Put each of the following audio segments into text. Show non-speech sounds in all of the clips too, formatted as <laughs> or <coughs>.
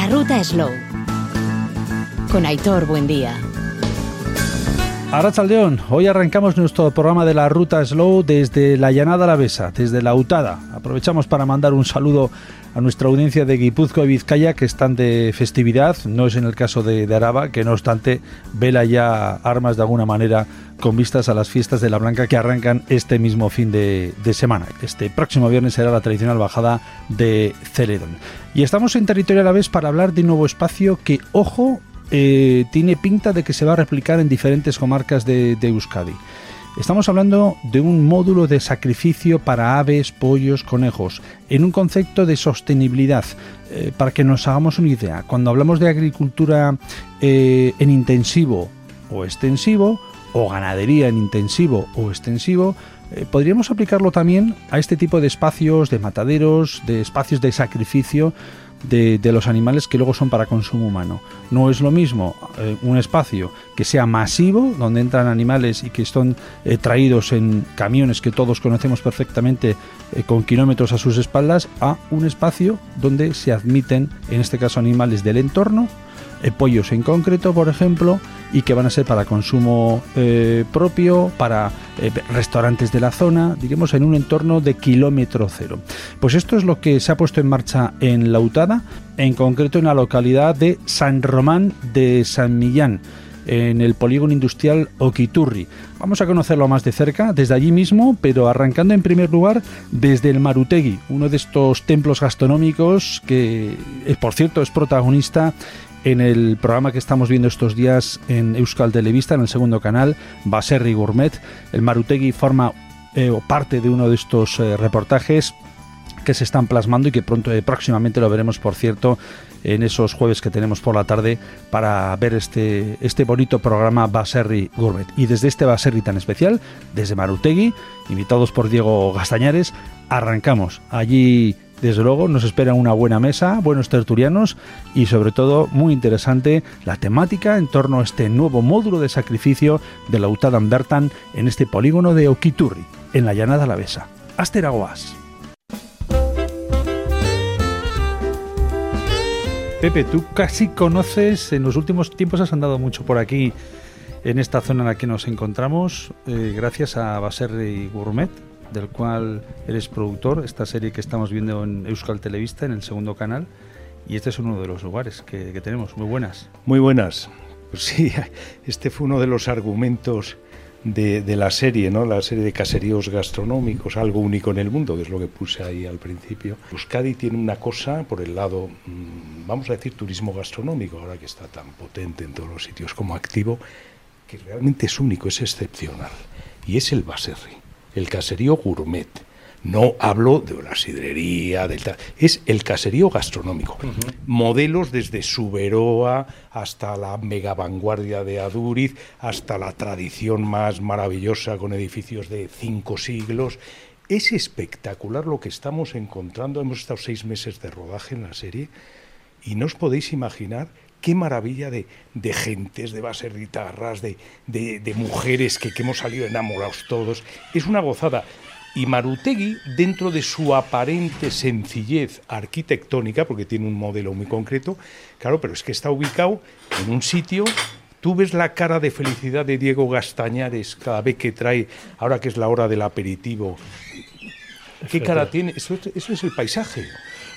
La ruta Slow. Con Aitor Buendía. Arrachaldeón, hoy arrancamos nuestro programa de la ruta Slow desde la Llanada Alavesa, desde la Utada. Aprovechamos para mandar un saludo a nuestra audiencia de Guipúzcoa y Vizcaya que están de festividad, no es en el caso de, Araba, que no obstante vela ya armas de alguna manera con vistas a las fiestas de la Blanca que arrancan este mismo fin de, semana. Este próximo viernes será la tradicional bajada de Celedón. Y estamos en territorio alavés para hablar de un nuevo espacio que, ojo, eh, tiene pinta de que se va a replicar en diferentes comarcas de, Euskadi. Estamos hablando de un módulo de sacrificio para aves, pollos, conejos, en un concepto de sostenibilidad. Eh, para que nos hagamos una idea, cuando hablamos de agricultura eh, en intensivo o extensivo, o ganadería en intensivo o extensivo, podríamos aplicarlo también a este tipo de espacios, de mataderos, de espacios de sacrificio de, los animales que luego son para consumo humano. No es lo mismo eh, un espacio que sea masivo, donde entran animales y que están eh, traídos en camiones que todos conocemos perfectamente eh, con kilómetros a sus espaldas, a un espacio donde se admiten, en este caso, animales del entorno, pollos en concreto, por ejemplo, y que van a ser para consumo eh, propio, para eh, restaurantes de la zona, digamos en un entorno de kilómetro cero. Pues esto es lo que se ha puesto en marcha en Lautada, en concreto en la localidad de San Román de San Millán en el polígono industrial Oquiturri. Vamos a conocerlo más de cerca, desde allí mismo, pero arrancando en primer lugar desde el Marutegui, uno de estos templos gastronómicos que, eh, por cierto, es protagonista en el programa que estamos viendo estos días en Euskal Televista, en el segundo canal, Baserri Gourmet. El Marutegui forma eh, parte de uno de estos eh, reportajes que se están plasmando y que pronto eh, próximamente lo veremos, por cierto, en esos jueves que tenemos por la tarde para ver este, este bonito programa Baserri Gourmet. Y desde este Baserri tan especial, desde Marutegui, invitados por Diego Gastañares, arrancamos. Allí desde luego nos espera una buena mesa, buenos tertulianos y sobre todo muy interesante la temática en torno a este nuevo módulo de sacrificio de la Utadan Bertan en este polígono de Oquiturri, en la llanada alavesa. Asteraguas. Pepe, tú casi conoces, en los últimos tiempos has andado mucho por aquí, en esta zona en la que nos encontramos, eh, gracias a Baserri Gourmet, del cual eres productor, esta serie que estamos viendo en Euskal Televista, en el segundo canal, y este es uno de los lugares que, tenemos. Muy buenas. Muy buenas. Pues sí, <laughs> este fue uno de los argumentos de, la serie, ¿no? La serie de caseríos gastronómicos, algo único en el mundo, que es lo que puse ahí al principio. Euskadi tiene una cosa por el lado, mm, vamos a decir, turismo gastronómico, ahora que está tan potente en todos los sitios como activo, que realmente es único, es excepcional, y es el Baserri el caserío gourmet. No hablo de la sidrería, del es el caserío gastronómico. Modelos desde Suberoa hasta la mega vanguardia de Aduriz, hasta la tradición más maravillosa con edificios de cinco siglos. Es espectacular lo que estamos encontrando. Hemos estado seis meses de rodaje en la serie y no os podéis imaginar qué maravilla de, de gentes, de bases guitarras, de, de, mujeres que, que, hemos salido enamorados todos. Es una gozada. Y Marutegui, dentro de su aparente sencillez arquitectónica, porque tiene un modelo muy concreto, claro, pero es que está ubicado en un sitio Tú ves la cara de felicidad de Diego Gastañares cada vez que trae, ahora que es la hora del aperitivo. ¿Qué cara tiene? eso es el paisaje.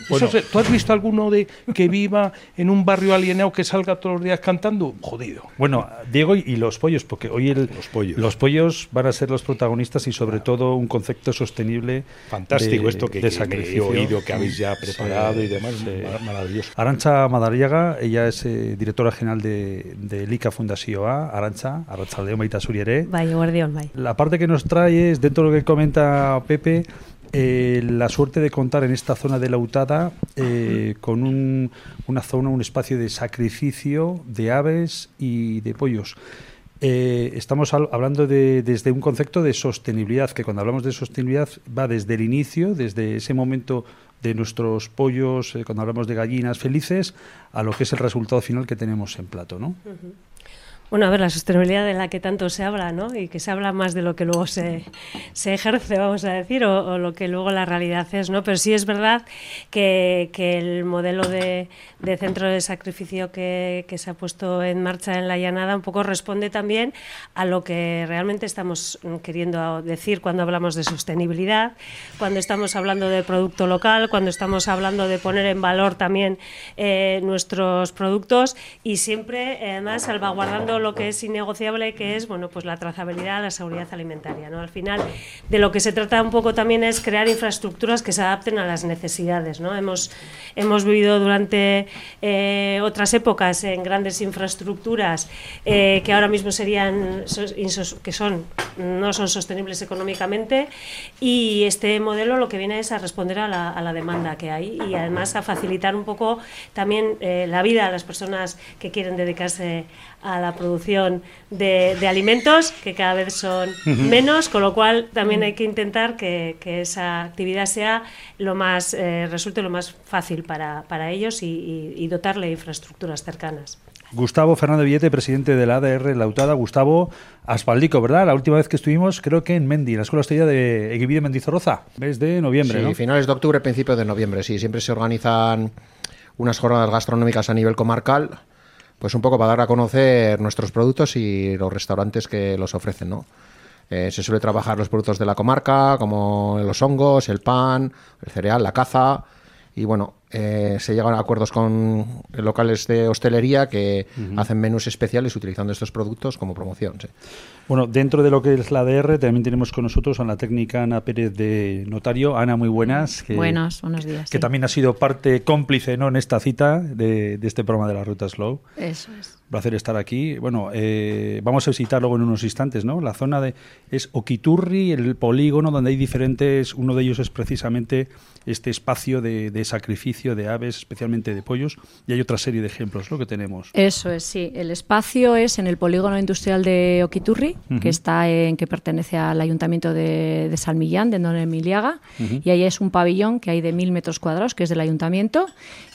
¿Tú has visto alguno de que viva en un barrio alienado que salga todos los días cantando? Jodido. Bueno, Diego y los pollos, porque hoy el, los, pollos. van a ser los protagonistas y sobre todo un concepto sosterible. Fantástico esto que, he oído que habéis ya preparado y demás. Maravilloso. Arancha Madariaga, ella es eh, directora general de, de Lica Fundación A. Arancha, Arratzaldeón Baita Suriere. Vaya, guardión, vaya. La parte que nos trae es, dentro de lo que comenta Pepe, eh, la suerte de contar en esta zona de la Utada eh, con una zona, un espacio de sacrificio de aves y de pollos. Eh, estamos hablando de, desde un concepto de sostenibilidad, que cuando hablamos de sostenibilidad va desde el inicio, desde ese momento de nuestros pollos, cuando hablamos de gallinas felices, a lo que es el resultado final que tenemos en plato, ¿no? Bueno, a ver, la sostenibilidad de la que tanto se habla, ¿no? Y que se habla más de lo que luego se, se ejerce, vamos a decir, o, lo que luego la realidad es, ¿no? Pero sí es verdad que, que el modelo de, de, centro de sacrificio que, que, se ha puesto en marcha en la llanada un poco responde también a lo que realmente estamos queriendo decir cuando hablamos de sostenibilidad, cuando estamos hablando de producto local, cuando estamos hablando de poner en valor también eh, nuestros productos y siempre, además, salvaguardando lo que es innegociable, que es bueno, pues la trazabilidad, la seguridad alimentaria. ¿no? Al final, de lo que se trata un poco también es crear infraestructuras que se adapten a las necesidades. ¿no? Hemos, hemos vivido durante eh, otras épocas en grandes infraestructuras eh, que ahora mismo serían que son no son sostenibles económicamente y este modelo lo que viene es a responder a la, a la demanda que hay y además a facilitar un poco también eh, la vida a las personas que quieren dedicarse a la producción de, alimentos, que cada vez son menos, con lo cual también hay que intentar que, esa actividad sea lo más, eh, resulte lo más fácil para, para ellos y, dotarle de infraestructuras cercanas. Gustavo Fernández Villete, presidente de la ADR Lautada. Gustavo Aspaldico, ¿verdad? La última vez que estuvimos, creo que en Mendi, la Escuela Hostelería de Equivide Mendizorroza, mes de noviembre, sí, finales de octubre, principios de noviembre, sí. Siempre se organizan unas jornadas gastronómicas a nivel comarcal pues un poco para dar a conocer nuestros productos y los restaurantes que los ofrecen, ¿no? Eh, se suele trabajar los productos de la comarca, como los hongos, el pan, el cereal, la caza, y bueno, eh, se llegan a acuerdos con locales de hostelería que hacen menús especiales utilizando estos productos como promoción. Bueno, dentro de lo que es la DR, también tenemos con nosotros a la técnica Ana Pérez de Notario. Ana, muy buenas. Que, buenos, buenos días. Que también ha sido parte cómplice ¿no? en esta cita de, este programa de la Ruta Slow. Eso es. Un placer estar aquí. Bueno, eh, vamos a visitar luego en unos instantes, ¿no? La zona de es Oquiturri, el polígono donde hay diferentes, uno de ellos es precisamente este espacio de, sacrificio de aves, especialmente de pollos, y hay otra serie de ejemplos ¿no? que tenemos. Eso es, sí. El espacio es en el polígono industrial de Oquiturri, que está en que pertenece al ayuntamiento de, de San Millán, de Don Emiliaga, y ahí es un pabellón que hay de mil metros cuadrados, que es del ayuntamiento,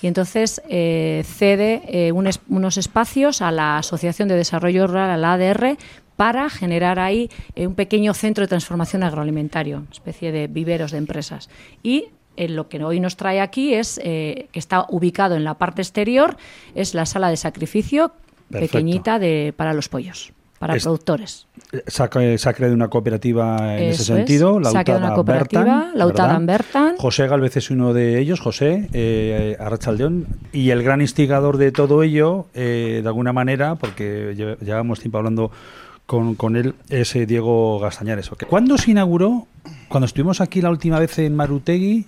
y entonces eh, cede eh, unos espacios a la Asociación de Desarrollo Rural, a la ADR, para generar ahí eh, un pequeño centro de transformación agroalimentario, especie de viveros de empresas. Y lo que hoy nos trae aquí es que está ubicado en la parte exterior, es la sala de sacrificio pequeñita de, para los pollos para productores. Se ha, creado una cooperativa en ese sentido, la una cooperativa, Bertan, Bertan. José Galvez es uno de ellos, José eh, Arrachaldeón, y el gran instigador de todo ello, eh, de alguna manera, porque llevamos tiempo hablando con, con él, es eh, Diego Gastañares. ¿Cuándo se inauguró? Cuando estuvimos aquí la última vez en Marutegui,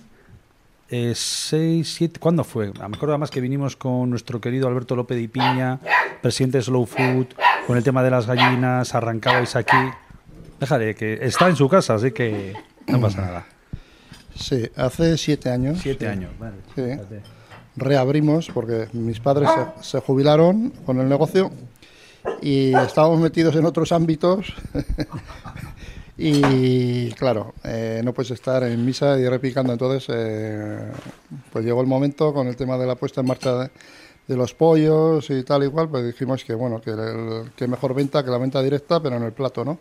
eh, seis, siete, ¿cuándo fue? A lo mejor además que vinimos con nuestro querido Alberto López de Piña, presidente de Slow Food, con el tema de las gallinas, arrancabais aquí. Déjale, que está en su casa, así que no pasa nada. Sí, hace siete años. Siete años, vale. Sí. Reabrimos porque mis padres se, se jubilaron con el negocio y estábamos metidos en otros ámbitos <laughs> Y claro, eh, no puedes estar en misa y repicando. Entonces, eh, pues llegó el momento con el tema de la puesta en marcha de, los pollos y tal y cual, pues dijimos que bueno, que, que mejor venta que la venta directa, pero en el plato, ¿no?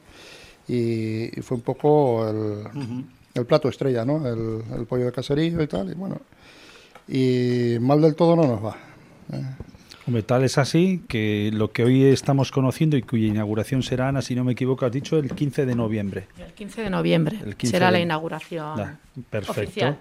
Y, fue un poco el, plato estrella, ¿no? El, pollo de caserío y tal, y bueno. Y mal del todo no nos va. ¿eh? Tal es así que lo que hoy estamos conociendo y cuya inauguración será, Ana, si no me equivoco, has dicho el 15 de noviembre. El 15 de noviembre será la inauguración. perfecto.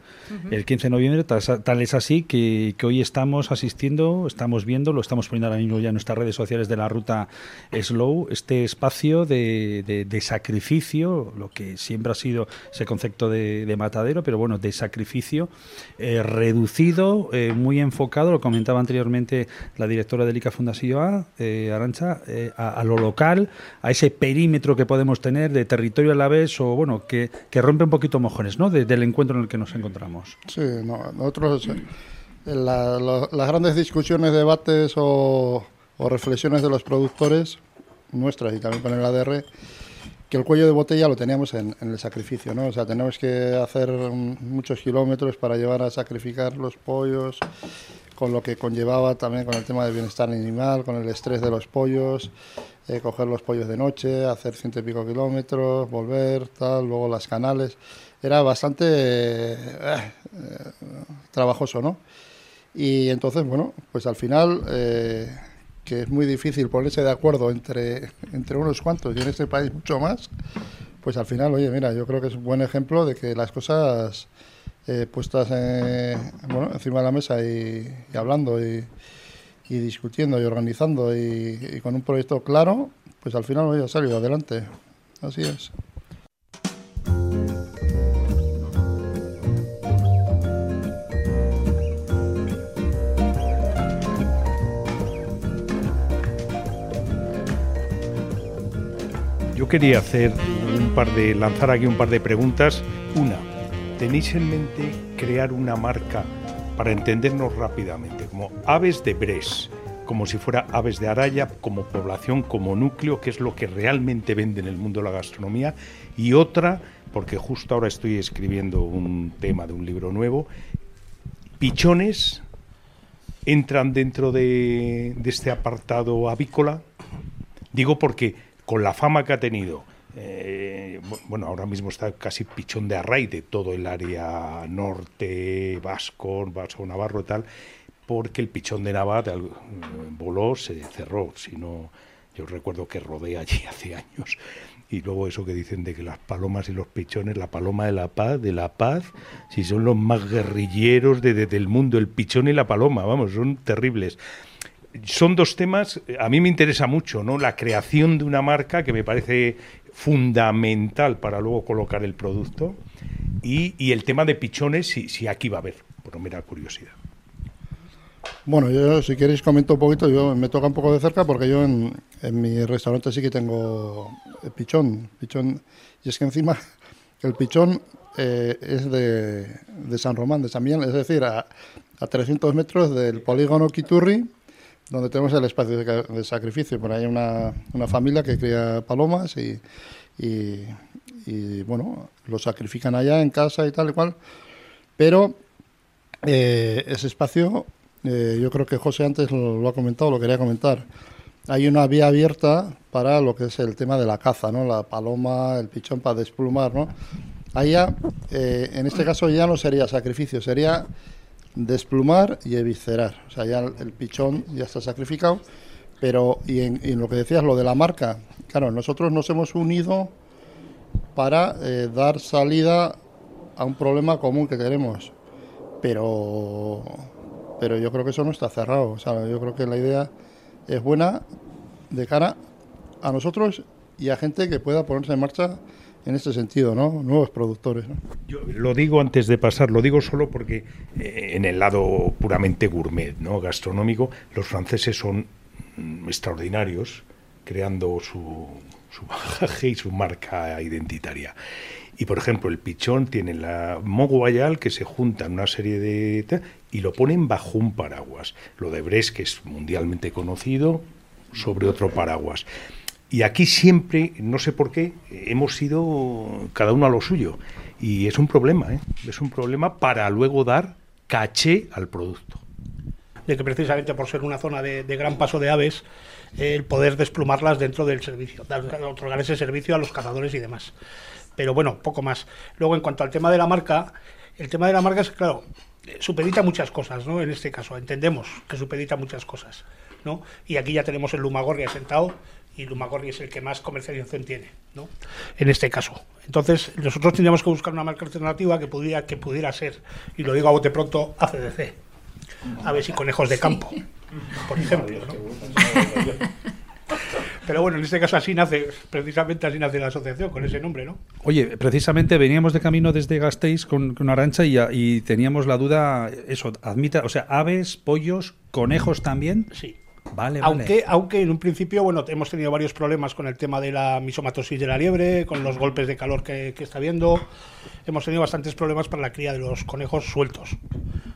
El 15 de noviembre, tal, es así que, hoy estamos asistiendo, estamos viendo, lo estamos poniendo ahora mismo ya en nuestras redes sociales de la ruta Slow, este espacio de, sacrificio, lo que siempre ha sido ese concepto de, matadero, pero bueno, de sacrificio eh, reducido, eh, muy enfocado, lo comentaba anteriormente la directora directora de ICA Fundación A, eh, Arancha, eh, a, lo local, a ese perímetro que podemos tener de territorio a la vez, o bueno, que, rompe un poquito mojones, ¿no? del encuentro en el que nos encontramos. Sí, nosotros, eh, las grandes discusiones, debates o, reflexiones de los productores, nuestras y también con el ADR, que el cuello de botella lo teníamos en, en, el sacrificio, ¿no? O sea, tenemos que hacer muchos kilómetros para llevar a sacrificar los pollos, con lo que conllevaba también con el tema del bienestar animal, con el estrés de los pollos, eh, coger los pollos de noche, hacer ciento y pico kilómetros, volver, tal, luego las canales. Era bastante eh, eh, trabajoso, ¿no? Y entonces, bueno, pues al final, que es muy difícil ponerse de acuerdo entre, entre unos cuantos y en este país mucho más, pues al final, oye, mira, yo creo que es un buen ejemplo de que las cosas puestas bueno, encima de la mesa y, hablando y, discutiendo y organizando y, con un proyecto claro, pues al final voy a salir adelante. Así es. Yo quería hacer un par de lanzar aquí un par de preguntas. Una, ¿tenéis en mente crear una marca para entendernos rápidamente, como Aves de Bres, como si fuera Aves de Araya, como población, como núcleo, que es lo que realmente vende en el mundo de la gastronomía, y otra, porque justo ahora estoy escribiendo un tema de un libro nuevo, pichones entran dentro de, de este apartado avícola, digo porque con la fama que ha tenido, eh, bueno, ahora mismo está casi pichón de array de todo el área norte, vasco, vasco navarro y tal, porque el pichón de Navat eh, voló, se cerró. Si no, yo recuerdo que rodé allí <laughs> hace años. Y luego eso que dicen de que las palomas y los pichones, la paloma de la paz, de la paz, si son los más guerrilleros de, del mundo, el pichón y la paloma, vamos, son terribles son dos temas, a mí me interesa mucho, ¿no? La creación de una marca que me parece fundamental para luego colocar el producto. Y, el tema de pichones, si, si aquí va a haber, por mera curiosidad. Bueno, yo si queréis comento un poquito, yo me toca un poco de cerca porque yo en, mi restaurante sí que tengo pichón, pichón, y es que encima <laughs> el pichón eh, es de, de, San Román, de San Miguel, es decir, a, a 300 metros del polígono Quiturri, donde tenemos el espacio de, sacrificio. Por ahí hay una, una, familia que cría palomas y, y, bueno, lo sacrifican allá en casa y tal y cual. Pero eh, ese espacio, eh, yo creo que José antes lo, ha comentado, lo quería comentar. Hay una vía abierta para lo que es el tema de la caza, ¿no? La paloma, el pichón para desplumar, ¿no? Allá, eh, en este caso ya no sería sacrificio, sería desplumar y eviscerar. O sea, ya el, pichón ya está sacrificado. Pero, y en, lo que decías, lo de la marca, claro, nosotros nos hemos unido para eh, dar salida a un problema común que tenemos. Pero, pero yo creo que eso no está cerrado. O sea, yo creo que la idea es buena de cara a nosotros y a gente que pueda ponerse en marcha en este sentido, ¿no? Nuevos productores. Yo lo digo antes de pasar, lo digo solo porque eh, en el lado puramente gourmet, ¿no? Gastronómico, los franceses son mm, extraordinarios creando su, su bagaje y su marca identitaria. Y por ejemplo, el pichón tiene la Moguayal que se junta en una serie de. y lo ponen bajo un paraguas. Lo de Bres, que es mundialmente conocido, sobre otro paraguas. Y aquí siempre, no sé por qué, hemos sido cada uno a lo suyo. Y es un problema, ¿eh? es un problema para luego dar caché al producto. De que precisamente por ser una zona de, gran paso de aves, el poder desplumarlas dentro del servicio, otorgar ese servicio a los cazadores y demás. Pero bueno, poco más. Luego, en cuanto al tema de la marca, el tema de la marca es, claro, supedita muchas cosas, ¿no? En este caso, entendemos que supedita muchas cosas, ¿no? Y aquí ya tenemos el Lumagorri sentado y Lumagorri es el que más comercialización tiene, ¿no? En este caso. Entonces, nosotros tendríamos que buscar una marca alternativa que pudiera, que pudiera ser, y lo digo a bote pronto, ACDC. Aves y conejos de campo, por ejemplo. <laughs> Pero bueno, en este caso así nace, precisamente así nace la asociación, con ese nombre, ¿no? Oye, precisamente veníamos de camino desde Gasteiz con, con Arancha y, y, teníamos la duda, eso, admita, o sea, aves, pollos, conejos también. Sí. Aunque, aunque en un principio, bueno, hemos tenido varios problemas con el tema de la misomatosis de la liebre, con los golpes de calor que, está habiendo. Hemos tenido bastantes problemas para la cría de los conejos sueltos,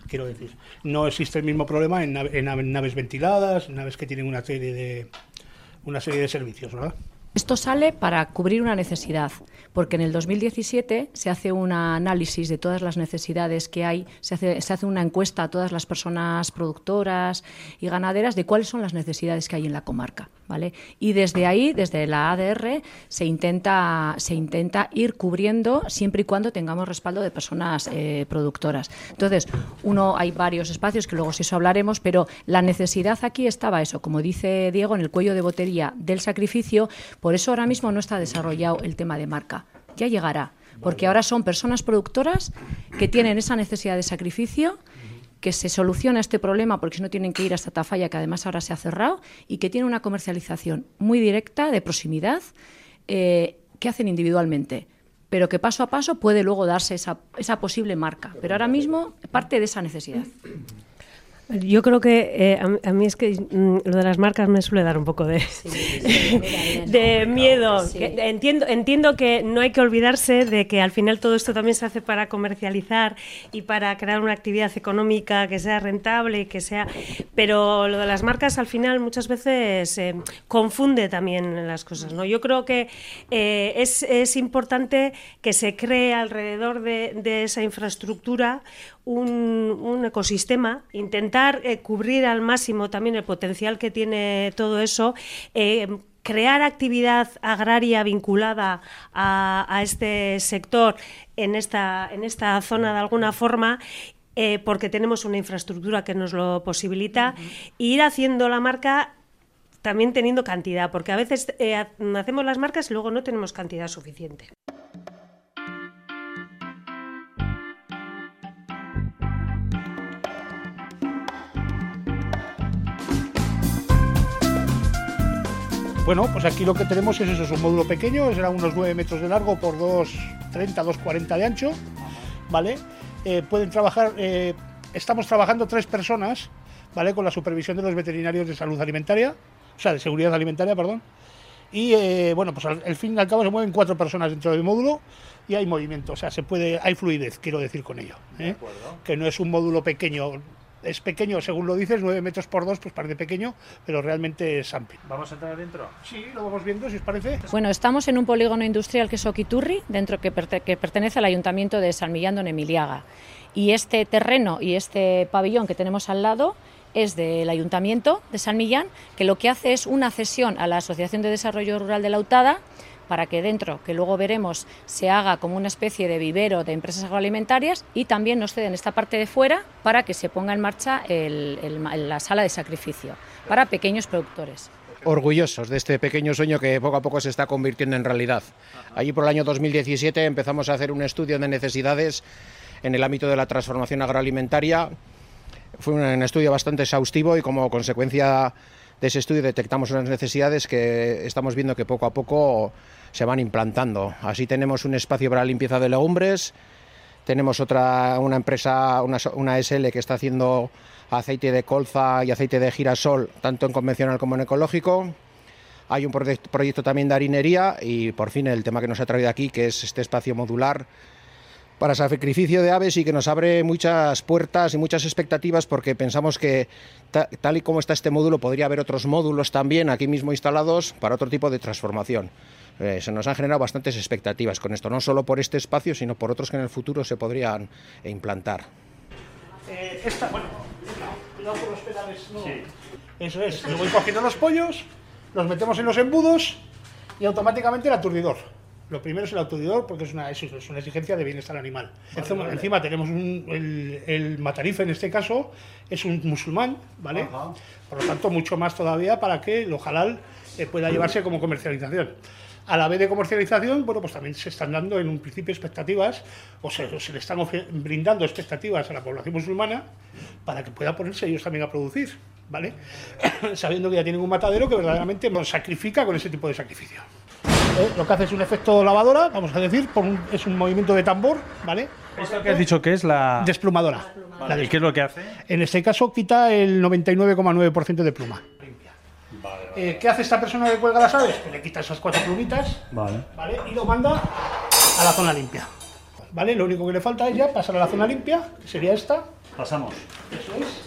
quiero decir. No existe el mismo problema en, naves ventiladas, en naves que tienen una serie de, una serie de servicios, ¿verdad? Esto sale para cubrir una necesidad, porque en el 2017 se hace un análisis de todas las necesidades que hay, se hace, se hace una encuesta a todas las personas productoras y ganaderas de cuáles son las necesidades que hay en la comarca. ¿vale? Y desde ahí, desde la ADR, se intenta, se intenta ir cubriendo siempre y cuando tengamos respaldo de personas eh, productoras. Entonces, uno, hay varios espacios que luego si eso hablaremos, pero la necesidad aquí estaba eso, como dice Diego, en el cuello de botería del sacrificio, por eso ahora mismo no está desarrollado el tema de marca. Ya llegará, porque ahora son personas productoras que tienen esa necesidad de sacrificio que se soluciona este problema porque si no tienen que ir hasta Tafalla, que además ahora se ha cerrado, y que tiene una comercialización muy directa, de proximidad, eh, que hacen individualmente pero que paso a paso puede luego darse esa, esa posible marca. Pero ahora mismo parte de esa necesidad. Yo creo que eh, a, mí es que mm, lo de las marcas me suele dar un poco de, de miedo. entiendo, entiendo que no hay que olvidarse de que al final todo esto también se hace para comercializar y para crear una actividad económica que sea rentable y que sea. Pero lo de las marcas al final muchas veces eh, confunde también las cosas. ¿no? Yo creo que eh, es, es, importante que se cree alrededor de, de esa infraestructura un, ecosistema, intentar eh, cubrir al máximo también el potencial que tiene todo eso. Eh, crear actividad agraria vinculada a, este sector en esta, en esta zona de alguna forma eh, porque tenemos una infraestructura que nos lo posibilita, e ir haciendo la marca también teniendo cantidad, porque a veces hacemos las marcas y luego no tenemos cantidad suficiente. Bueno, pues aquí lo que tenemos es eso, es un módulo pequeño, será unos 9 metros de largo por 2,30, 2,40 de ancho, ¿vale? Eh, pueden trabajar, eh, estamos trabajando tres personas, ¿vale? Con la supervisión de los veterinarios de salud alimentaria, o sea, de seguridad alimentaria, perdón. Y eh, bueno, pues al, fin y al cabo se mueven cuatro personas dentro del módulo y hay movimiento, o sea, se puede, hay fluidez, quiero decir con ello. Que no es un módulo pequeño es pequeño, según lo dices, 9 metros por 2, pues parece pequeño, pero realmente es amplio. ¿Vamos a entrar adentro? Sí, lo vamos viendo, si os parece. Bueno, estamos en un polígono industrial que es Oquiturri, dentro que, que pertenece al Ayuntamiento de San Millán de Emiliaga. Y este terreno y este pabellón que tenemos al lado es del Ayuntamiento de San Millán, que lo que hace es una cesión a la Asociación de Desarrollo Rural de la UTADA para que dentro, que luego veremos, se haga como una especie de vivero de empresas agroalimentarias y también nos ceden esta parte de fuera para que se ponga en marcha la sala de sacrificio para pequeños productores orgullosos de este pequeño sueño que poco a poco se está convirtiendo en realidad. Allí por el año 2017 empezamos a hacer un estudio de necesidades en el ámbito de la transformación agroalimentaria. Fue un estudio bastante exhaustivo y como consecuencia de ese estudio detectamos unas necesidades que estamos viendo que poco a poco se van implantando. Así tenemos un espacio para limpieza de legumbres, tenemos otra, una empresa, una, SL que está haciendo aceite de colza y aceite de girasol, tanto en convencional como en ecológico. Hay un proyecto también de harinería y por fin el tema que nos ha traído aquí, que es este espacio modular para sacrificio de aves y que nos abre muchas puertas y muchas expectativas porque pensamos que tal y como está este módulo podría haber otros módulos también aquí mismo instalados para otro tipo de transformación. Eh, se nos han generado bastantes expectativas con esto, no solo por este espacio, sino por otros que en el futuro se podrían implantar. Eh, esta, bueno, cuidado con los pedales, no. Sí. Eso es, le voy cogiendo los pollos, los metemos en los embudos y automáticamente el aturdidor. Lo primero es el autodidor, porque es una, es una exigencia de bienestar animal. encima, tenemos el, matarife, en este caso, es un musulmán, ¿vale? Por lo tanto, mucho más todavía para que lo halal eh, pueda llevarse como comercialización. A la vez de comercialización, bueno, pues también se están dando en un principio expectativas, o se, se le están brindando expectativas a la población musulmana para que pueda ponerse ellos también a producir, ¿vale? <coughs> Sabiendo que ya tienen un matadero que verdaderamente nos sacrifica con ese tipo de sacrificio. Eh, lo que hace es un efecto lavadora, vamos a decir, es un movimiento de tambor, ¿vale? ¿Esto que has dicho que es la...? Desplumadora. ¿Y qué es lo que hace? En este caso quita el 99,9% de pluma. Eh, ¿Qué hace esta persona que cuelga las aves? Pues le quita esas cuatro plumitas vale. y lo manda a la zona limpia. ¿Vale? Lo único que le falta es ya pasar a la zona limpia, que sería esta. Pasamos. Eso es.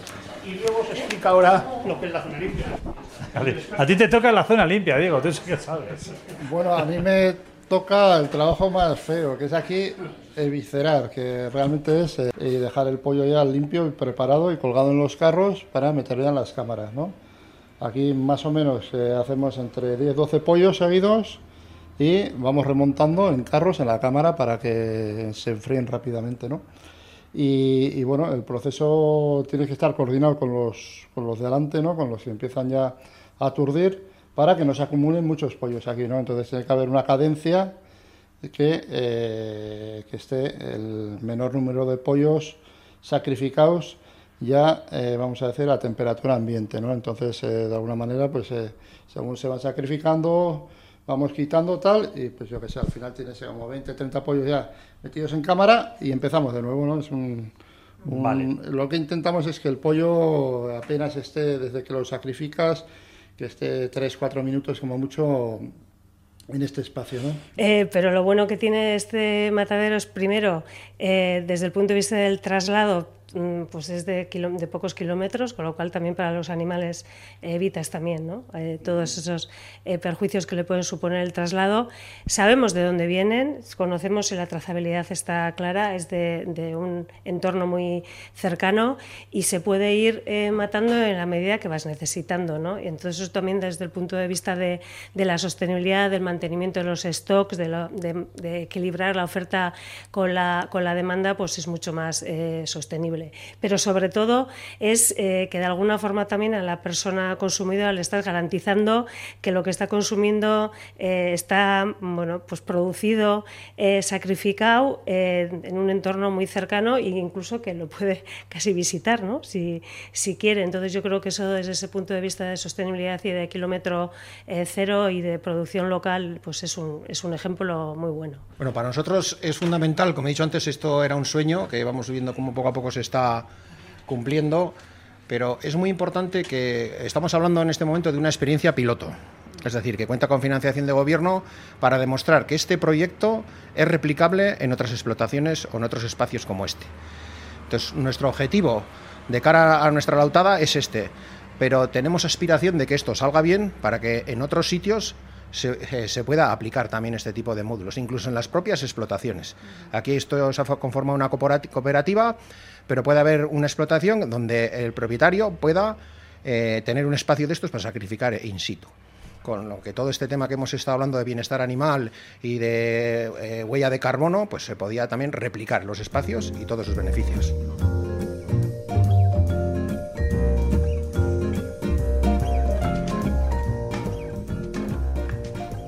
Y luego se explica ahora lo que es la zona limpia. A ti te toca la zona limpia, Diego, tú qué sabes. Bueno, a mí me toca el trabajo más feo, que es aquí viscerar, que realmente es eh, dejar el pollo ya limpio y preparado y colgado en los carros para meterlo en las cámaras, ¿no? Aquí más o menos eh, hacemos entre 10-12 pollos seguidos y vamos remontando en carros en la cámara para que se enfríen rápidamente, ¿no? Y, bueno, el proceso tiene que estar coordinado con los, con los de adelante, ¿no? Con los que empiezan ya a aturdir para que no se acumulen muchos pollos aquí, ¿no? Entonces tiene que haber una cadencia que, eh, que esté el menor número de pollos sacrificados ya, eh, vamos a decir, a temperatura ambiente, ¿no? Entonces, eh, de alguna manera, pues según se van sacrificando, vamos quitando tal, y pues yo que sé, al final tienes como 20, 30 pollos ya metidos en cámara y empezamos de nuevo, ¿no? Es un, Lo que intentamos es que el pollo apenas esté, desde que lo sacrificas, que esté 3, 4 minutos como mucho en este espacio. ¿no? Eh, pero lo bueno que tiene este matadero es, primero, eh, desde el punto de vista del traslado, pues es de, de, pocos kilómetros, con lo cual también para los animales evitas también ¿no? Eh, todos esos eh, perjuicios que le pueden suponer el traslado. Sabemos de dónde vienen, conocemos si la trazabilidad está clara, es de, de un entorno muy cercano y se puede ir eh, matando en la medida que vas necesitando. ¿no? Y entonces eso también desde el punto de vista de, de la sostenibilidad, del mantenimiento de los stocks, de, equilibrar la oferta con la, con la demanda, pues es mucho más sostenible. Pero sobre todo es eh, que de alguna forma también a la persona consumidora le estás garantizando que lo que está consumiendo eh, está bueno, pues producido, eh, sacrificado en un entorno muy cercano e incluso que lo puede <laughs> casi visitar ¿no? si, si quiere. Entonces yo creo que eso desde ese punto de vista de sostenibilidad y de kilómetro cero y de producción local pues es un, es un ejemplo muy bueno. Bueno, para nosotros es fundamental, como he dicho antes, esto era un sueño que vamos viendo cómo poco a poco se está cumpliendo, pero es muy importante que estamos hablando en este momento de una experiencia piloto. Es decir, que cuenta con financiación de gobierno para demostrar que este proyecto es replicable en otras explotaciones o en otros espacios como este. Entonces, nuestro objetivo de cara a nuestra lautada es este, pero tenemos aspiración de que esto salga bien para que en otros sitios se, se, pueda aplicar también este tipo de módulos, incluso en las propias explotaciones. Aquí esto se ha conformado una cooperativa pero puede haber una explotación donde el propietario pueda eh, tener un espacio de estos para sacrificar in situ. Con lo que todo este tema que hemos estado hablando de bienestar animal y de eh, huella de carbono, pues se podía también replicar los espacios y todos sus beneficios.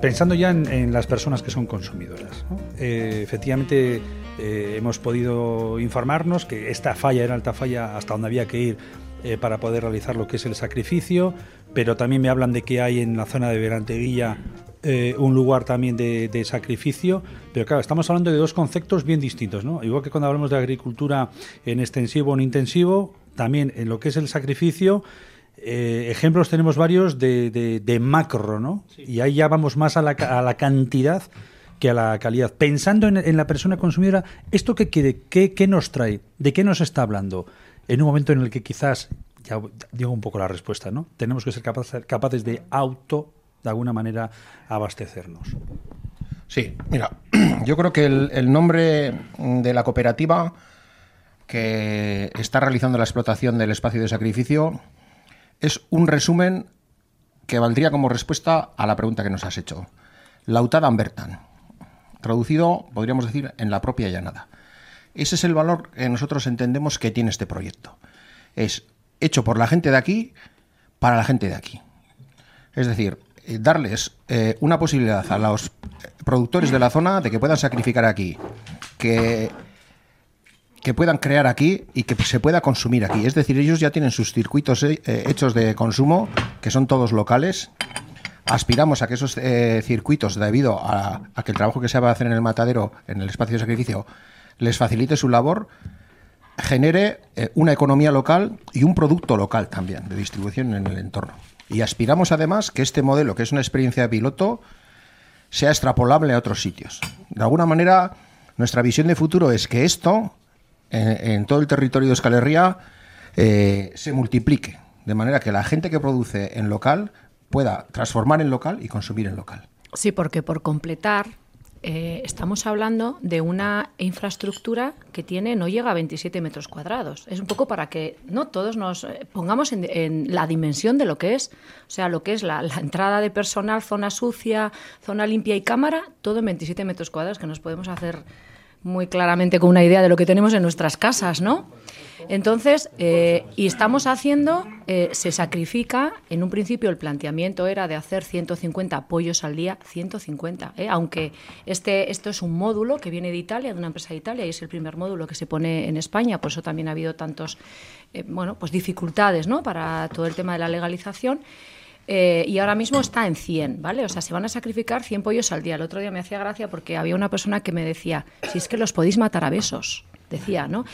Pensando ya en, las personas que son consumidoras, eh, efectivamente eh, hemos podido informarnos que esta falla era alta falla hasta donde había que ir eh, para poder realizar lo que es el sacrificio, pero también me hablan de que hay en la zona de Veranteguilla eh, un lugar también de, sacrificio, pero claro, estamos hablando de dos conceptos bien distintos, ¿no? Igual que cuando hablamos de agricultura en extensivo o en intensivo, también en lo que es el sacrificio, ejemplos tenemos varios de, macro, ¿no? Y ahí ya vamos más a la, a la cantidad que a la calidad. Pensando en, la persona consumidora, ¿esto qué quiere? ¿Qué, ¿Qué, nos trae? ¿De qué nos está hablando? En un momento en el que quizás, ya digo un poco la respuesta, ¿no? Tenemos que ser capaces, capaces de auto, de alguna manera, abastecernos. Sí, mira, <clears throat> yo creo que el, el nombre de la cooperativa que está realizando la explotación del espacio de sacrificio es un resumen que valdría como respuesta a la pregunta que nos has hecho. Lautada Ambertan traducido, podríamos decir, en la propia llanada. Ese es el valor que nosotros entendemos que tiene este proyecto. Es hecho por la gente de aquí para la gente de aquí. Es decir, eh, darles eh, una posibilidad a los productores de la zona de que puedan sacrificar aquí, que, que puedan crear aquí y que se pueda consumir aquí. Es decir, ellos ya tienen sus circuitos eh, hechos de consumo, que son todos locales, aspiramos a que esos eh, circuitos, debido a, que el trabajo que se va a hacer en el matadero, en el espacio de sacrificio, les facilite su labor, genere eh, una economía local y un producto local también de distribución en el entorno. Y aspiramos además que este modelo, que es una experiencia de piloto, sea extrapolable a otros sitios. De alguna manera, nuestra visión de futuro es que esto, en, todo el territorio de Euskal Herria, eh, se multiplique, de manera que la gente que produce en local pueda transformar en local y consumir en local. Sí, porque por completar, eh, estamos hablando de una infraestructura que tiene, no llega a 27 metros cuadrados. Es un poco para que no todos nos eh, pongamos en, la dimensión de lo que es, o sea, lo que es la, entrada de personal, zona sucia, zona limpia y cámara, todo en 27 metros cuadrados, que nos podemos hacer muy claramente con una idea de lo que tenemos en nuestras casas, ¿no? Entonces, eh, y estamos haciendo, eh, se sacrifica, en un principio el planteamiento era de hacer 150 pollos al día, 150, ¿eh? aunque este, esto es un módulo que viene de Italia, de una empresa de Italia, y es el primer módulo que se pone en España, por eso también ha habido tantos, bueno, pues dificultades, ¿no?, para todo el tema de la legalización. y ahora mismo está en 100, ¿vale? O sea, se van a sacrificar 100 pollos al día. El otro día me hacía gracia porque había una persona que me decía, si es que los podéis matar a besos decía, ¿no?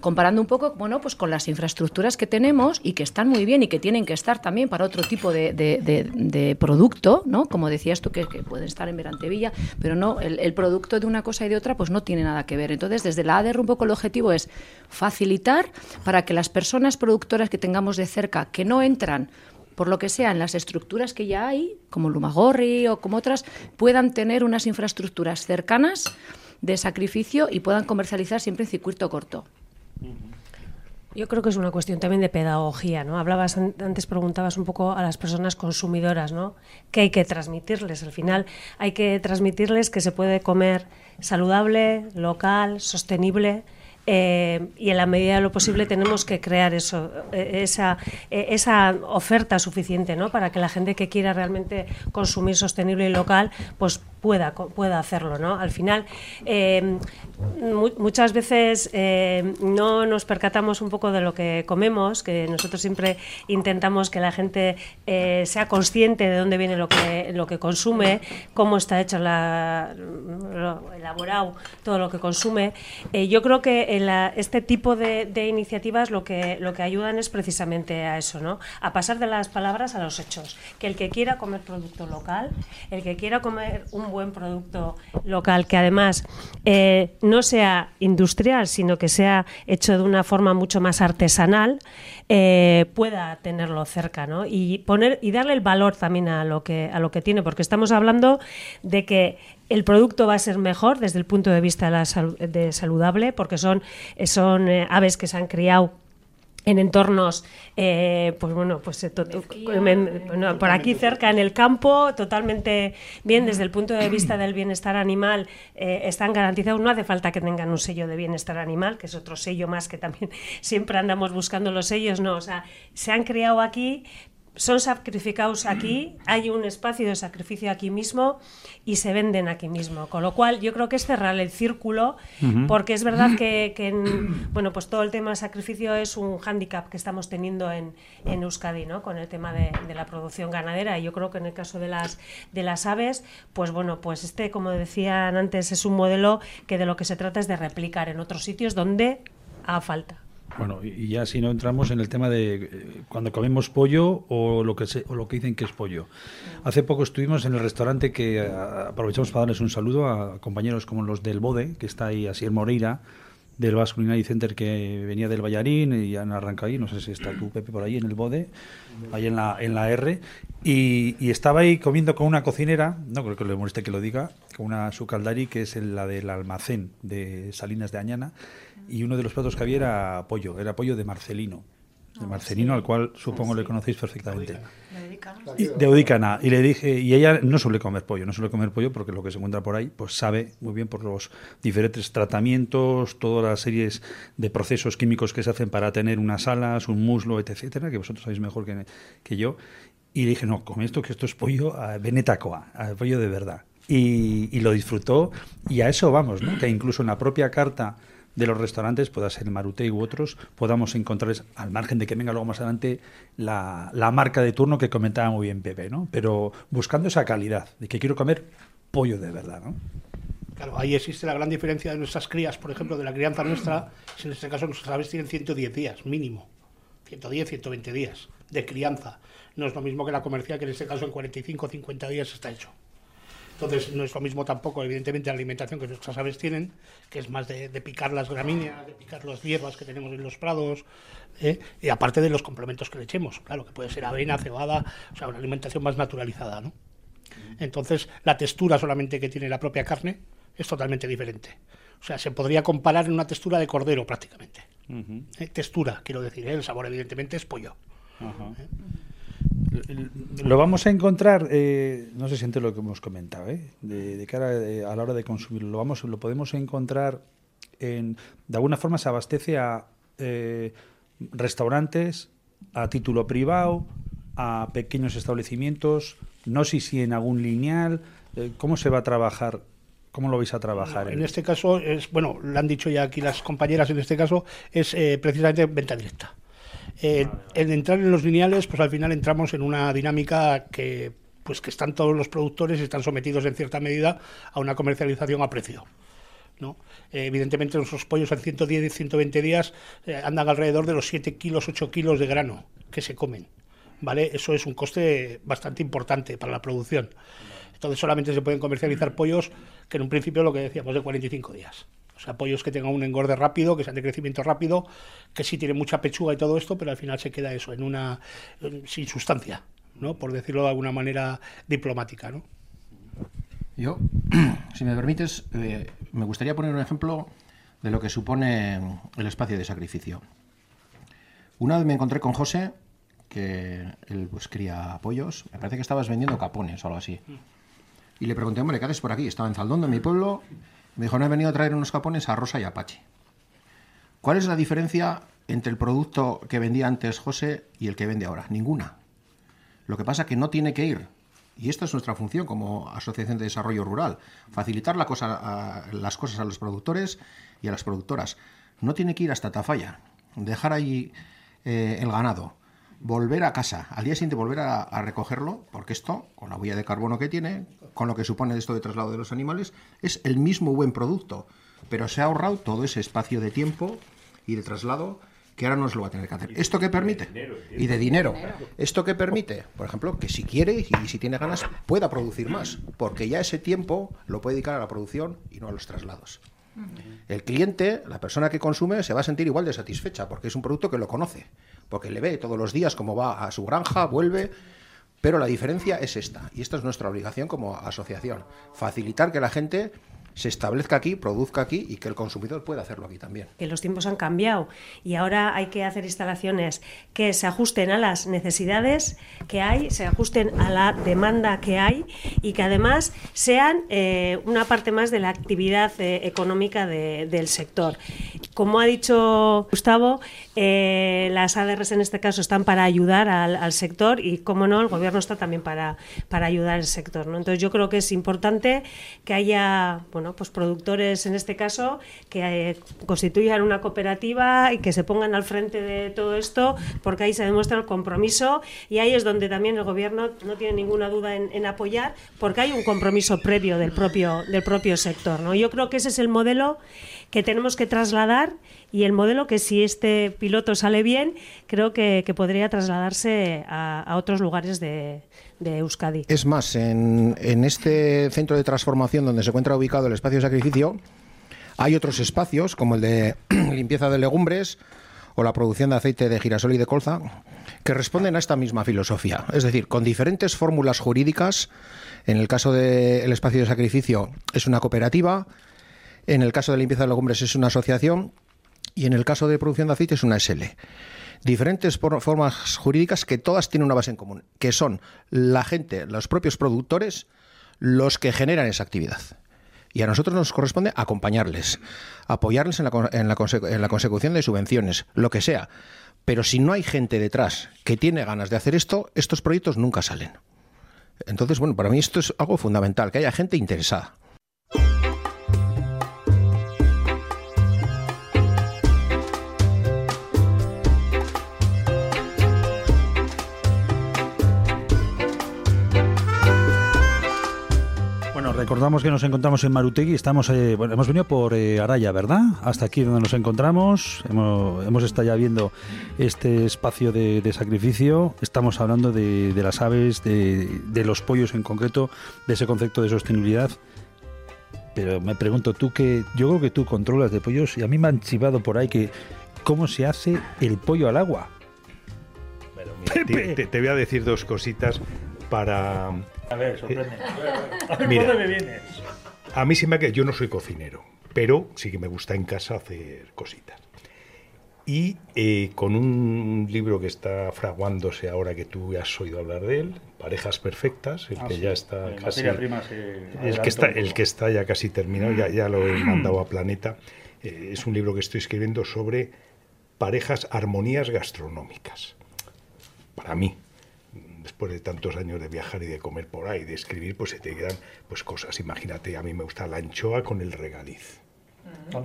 Comparando un poco, bueno, pues con las infraestructuras que tenemos y que están muy bien y que tienen que estar también para otro tipo de, producto, ¿no? Como decías tú, que, pueden estar en Verantevilla, pero no, el, producto de una cosa y de otra, pues no tiene nada que ver. Entonces, desde la ADR un poco el objetivo es facilitar para que las personas productoras que tengamos de cerca, que no entran por lo que sea, en las estructuras que ya hay, como Lumagorri o como otras, puedan tener unas infraestructuras cercanas de sacrificio y puedan comercializar siempre en circuito corto. Yo creo que es una cuestión también de pedagogía, ¿no? Hablabas antes, preguntabas un poco a las personas consumidoras, ¿no? ¿Qué hay que transmitirles? Al final hay que transmitirles que se puede comer saludable, local, sostenible, eh, y en la medida de lo posible tenemos que crear eso, eh, esa, eh, esa oferta suficiente ¿no? para que la gente que quiera realmente consumir sostenible y local pues pueda, pueda hacerlo. ¿no? Al final, muchas veces no nos percatamos un poco de lo que comemos, que nosotros siempre intentamos que la gente sea consciente de dónde viene lo que, lo que consume, cómo está hecho la, lo elaborado todo lo que consume. yo creo que este tipo de, iniciativas lo que, lo que ayudan es precisamente a eso, ¿no? a pasar de las palabras a los hechos. Que el que quiera comer producto local, el que quiera comer un buen producto local, que además eh, no sea industrial, sino que sea hecho de una forma mucho más artesanal, eh, pueda tenerlo cerca ¿no? y, poner, y darle el valor también a lo, que, a lo que tiene, porque estamos hablando de que el producto va a ser mejor desde el punto de vista de, saludable, porque son, son eh, aves que se han criado en entornos, eh, pues bueno, pues eh, por aquí cerca en el campo, totalmente bien desde el punto de vista del bienestar animal, están garantizados. No hace falta que tengan un sello de bienestar animal, que es otro sello más que también <laughs> siempre andamos buscando los sellos. No, o sea, se han criado aquí, son sacrificados aquí, hay un espacio de sacrificio aquí mismo y se venden aquí mismo. Con lo cual, yo creo que es cerrar el círculo, porque es verdad que, bueno, pues todo el tema de sacrificio es un hándicap que estamos teniendo en, en Euskadi, ¿no? Con el tema de, la producción ganadera. Y yo creo que en el caso de las, de las aves, pues bueno, pues este, como decían antes, es un modelo que de lo que se trata es de replicar en otros sitios donde haga falta. Bueno, y ya si no entramos en el tema de eh, cuando comemos pollo o lo que o lo que dicen que es pollo. Hace poco estuvimos en el restaurante que eh, aprovechamos para darles un saludo a compañeros como los del Bode, que está ahí así en Moreira, del Basque Culinary Center que venía del Ballarín y han arrancado ahí, no sé si está tú Pepe por ahí en el Bode, ahí en la, en la R, y, estaba ahí comiendo con una cocinera, no creo que le moleste que lo diga, con una sucaldari que es la del almacén de Salinas de Añana, y uno de los platos que había era pollo, era pollo de Marcelino de ah, Marcelino, al cual supongo le conocéis perfectamente. De Udicana. Y le dije, y ella no suele comer pollo, no suele comer pollo porque lo que se encuentra por ahí, pues sabe muy bien por los diferentes tratamientos, todas las series de procesos químicos que se hacen para tener unas alas, un muslo, etcétera, que vosotros sabéis mejor que, que yo. Y le dije, no, come esto, que esto es pollo a Benetacoa, pollo de verdad. Y, y, lo disfrutó, y a eso vamos, ¿no? que incluso en la propia carta de los restaurantes, pueda ser Marute u otros, podamos encontrar, al margen de que venga luego más adelante, la, marca de turno que comentaba muy bien Pepe, ¿no? Pero buscando esa calidad, de que quiero comer pollo de verdad, ¿no? Claro, ahí existe la gran diferencia de nuestras crías, por ejemplo, de la crianza nuestra, en este caso nuestras aves tienen 110 días, mínimo. 110, 120 días de crianza. No es lo mismo que la comercial, que en este caso en 45 o 50 días está hecho. Entonces no es lo mismo tampoco, evidentemente, la alimentación que nuestras aves tienen, que es más de, picar las gramíneas, de picar las hierbas que tenemos en los prados, ¿eh? y aparte de los complementos que le echemos, claro, que puede ser avena, cebada, o sea, una alimentación más naturalizada, ¿no? Entonces, la textura solamente que tiene la propia carne es totalmente diferente. O sea, se podría comparar en una textura de cordero prácticamente. Eh, textura, quiero decir, ¿eh? el sabor evidentemente es pollo. Lo vamos a encontrar, eh, no sé si entre lo que hemos comentado, de, cara a la hora de consumirlo, lo, vamos, lo podemos encontrar en, de alguna forma se abastece a restaurantes, a título privado, a pequeños establecimientos, no sé si en algún lineal, ¿cómo se va a trabajar ¿Cómo lo vais a trabajar? en este caso, es bueno, lo han dicho ya aquí las compañeras, en este caso es eh, precisamente venta directa. Eh, el entrar en los lineales, pues al final entramos en una dinámica que pues que están todos los productores están sometidos en cierta medida a una comercialización a precio. ¿no? Eh, evidentemente nuestros pollos en 110 y 120 días andan alrededor de los 7 kilos, 8 kilos de grano que se comen. ¿vale? Eso es un coste bastante importante para la producción. Entonces solamente se pueden comercializar pollos que en un principio lo que decíamos de 45 días. O sea, pollos que tengan un engorde rápido, que sean de crecimiento rápido, que sí tienen mucha pechuga y todo esto, pero al final se queda eso, en una sin sustancia, ¿no? Por decirlo de alguna manera diplomática, ¿no? Yo, <clears throat> si me permites, eh, me gustaría poner un ejemplo de lo que supone el espacio de sacrificio. Una vez me encontré con José, que él pues cría pollos, me parece que estabas vendiendo capones o algo así. Y le pregunté, hombre, ¿qué haces por aquí? Estaba en Zaldondo, en mi pueblo. Me dijo, no he venido a traer unos capones a Rosa y Apache. ¿Cuál es la diferencia entre el producto que vendía antes José y el que vende ahora? Ninguna. Lo que pasa es que no tiene que ir. Y esta es nuestra función como Asociación de Desarrollo Rural, facilitar las cosas a los productores y a las productoras. No tiene que ir hasta Tafalla, dejar ahí eh, el ganado, volver a casa, al día siguiente volver a, recogerlo, porque esto, con la huella de carbono que tiene, con lo que supone esto de traslado de los animales, es el mismo buen producto, pero se ha ahorrado todo ese espacio de tiempo y de traslado que ahora no se lo va a tener que hacer. ¿Esto qué permite? Y de dinero. ¿Esto qué permite? Por ejemplo, que si quiere y si tiene ganas pueda producir más, porque ya ese tiempo lo puede dedicar a la producción y no a los traslados. El cliente, la persona que consume, se va a sentir igual de satisfecha porque es un producto que lo conoce porque le ve todos los días cómo va a su granja, vuelve, pero la diferencia es esta, y esta es nuestra obligación como asociación, facilitar que la gente se establezca aquí, produzca aquí y que el consumidor pueda hacerlo aquí también. Que los tiempos han cambiado y ahora hay que hacer instalaciones que se ajusten a las necesidades que hay, se ajusten a la demanda que hay y que además sean eh, una parte más de la actividad eh, económica del sector. Como ha dicho Gustavo, eh, las ADRs en este caso están para ayudar al, sector y, como no, el gobierno está también para, para ayudar al sector. Entonces, yo creo que es importante que haya bueno, pues productores en este caso que eh, constituyan una cooperativa y que se pongan al frente de todo esto, porque ahí se demuestra el compromiso y ahí es donde también el gobierno no tiene ninguna duda en, apoyar, porque hay un compromiso previo del propio, del propio sector. ¿no? Yo creo que ese es el modelo que tenemos que trasladar y el modelo que si este piloto sale bien, creo que, podría trasladarse a, otros lugares de, Euskadi. Es más, en, este centro de transformación donde se encuentra ubicado el espacio de sacrificio, hay otros espacios como el de <clears throat> limpieza de legumbres o la producción de aceite de girasol y de colza que responden a esta misma filosofía. Es decir, con diferentes fórmulas jurídicas, en el caso del espacio de sacrificio es una cooperativa, en el caso de limpieza de legumbres es una asociación y en el caso de producción de aceite es una SL. Diferentes formas jurídicas que todas tienen una base en común, que son la gente, los propios productores, los que generan esa actividad. Y a nosotros nos corresponde acompañarles, apoyarles en la, en la consecución de subvenciones, lo que sea. Pero si no hay gente detrás que tiene ganas de hacer esto, estos proyectos nunca salen. Entonces, bueno, para mí esto es algo fundamental, que haya gente interesada. Recordamos que nos encontramos en Marutegui, estamos, eh, bueno, hemos venido por eh, Araya, ¿verdad? Hasta aquí donde nos encontramos, hemos, estado ya viendo este espacio de, sacrificio, estamos hablando de, las aves, de, los pollos en concreto, de ese concepto de sostenibilidad. Pero me pregunto, tú que yo creo que tú controlas de pollos y a mí me han chivado por ahí que cómo se hace el pollo al agua. te, voy a decir dos cositas para A ver, sorprende. Mira. ¿Dónde me vienes? A mí sí me ha que yo no soy cocinero, pero sí que me gusta en casa hacer cositas. Y eh, con un libro que está fraguándose ahora que tú has oído hablar de él, Parejas Perfectas, el Ah, que sí. ya está casi... prima el, que está, un el poco. que está ya casi terminado, ya, ya lo he <clears throat> mandado a Planeta. Eh, es un libro que estoy escribiendo sobre parejas, armonías gastronómicas. Para mí, después de tantos años de viajar y de comer por ahí, de escribir, pues se te quedan pues cosas. Imagínate, a mí me gusta la anchoa con el regaliz,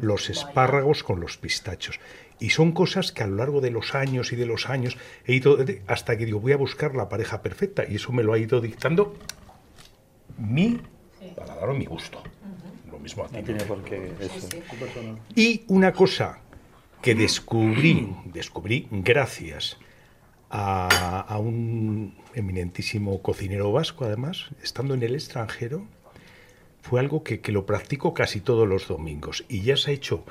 los espárragos con los pistachos. Y son cosas que a lo largo de los años y de los años he ido de- hasta que digo, voy a buscar la pareja perfecta. Y eso me lo ha ido dictando mi paladar o mi gusto. Lo mismo a ti. No tiene por qué eso. Y una cosa que descubrí, descubrí gracias a, a un eminentísimo cocinero vasco, además, estando en el extranjero, fue algo que, que lo practico casi todos los domingos. Y ya se ha hecho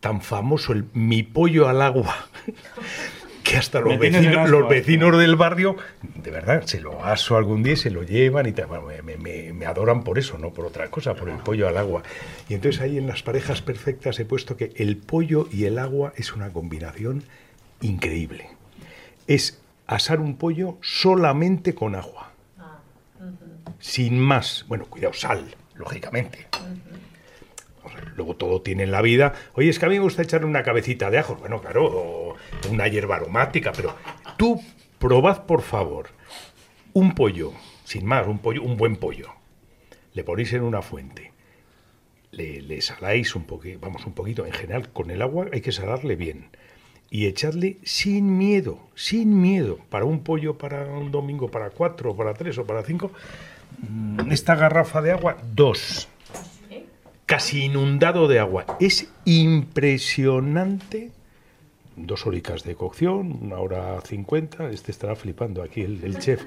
tan famoso el mi pollo al agua, <laughs> que hasta los vecinos, asco, los eh. vecinos del barrio, de verdad, se lo aso algún día y se lo llevan y tal. Bueno, me, me- me adoran por eso, no por otra cosa, por el pollo al agua. Y entonces ahí en las parejas perfectas he puesto que el pollo y el agua es una combinación increíble. Es asar un pollo solamente con agua, sin más. Bueno, cuidado, sal, lógicamente. O sea, Luego todo tiene en la vida. Oye, es que a mí me gusta echarle una cabecita de ajo. Bueno, claro, o una hierba aromática, pero tú probad, por favor, un pollo, sin más, un pollo, un buen pollo. Le ponéis en una fuente. Le, le saláis un poquito, vamos, un poquito. En general, con el agua hay que salarle bien. Y echadle sin miedo, sin miedo. Para un pollo, para un domingo, para cuatro, para tres o para cinco. mm, Esta garrafa de agua, dos casi inundado de agua. Es impresionante. Dos horicas de cocción, una hora cincuenta. Este estará flipando aquí el, el chef.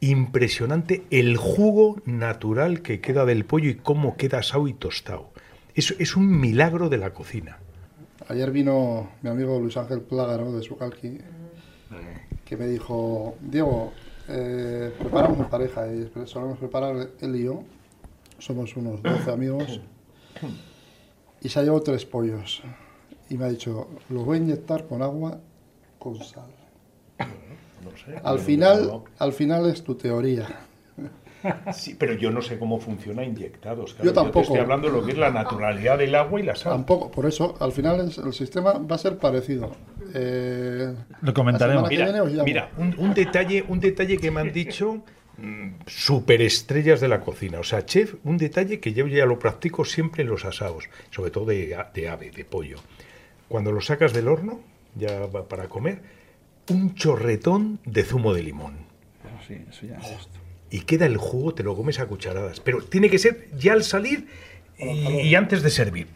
Impresionante el jugo natural que queda del pollo y cómo queda asado y tostado. Es, es un milagro de la cocina. Ayer vino mi amigo Luis Ángel Plágaro de Sucalqui, que me dijo, Diego, eh, preparamos una pareja y solemos preparar él y yo, somos unos 12 amigos, y se ha llevado tres pollos. Y me ha dicho, los voy a inyectar con agua con sal. Al final, al final es tu teoría. Sí, pero yo no sé cómo funciona inyectados. Yo tampoco. te estoy hablando de lo que es la naturalidad del agua y la sal. Tampoco, por eso, al final el sistema va a ser parecido. Eh, Lo comentaremos. Mira, mira, un, un detalle, un detalle que me han dicho mm, superestrellas de la cocina. O sea, chef, un detalle que yo ya lo practico siempre en los asados, sobre todo de, a- de ave, de pollo. Cuando lo sacas del horno, ya va para comer, un chorretón de zumo de limón. Sí, eso ya es esto. Y queda el jugo, te lo comes a cucharadas. Pero tiene que ser ya al salir y, y antes de servir.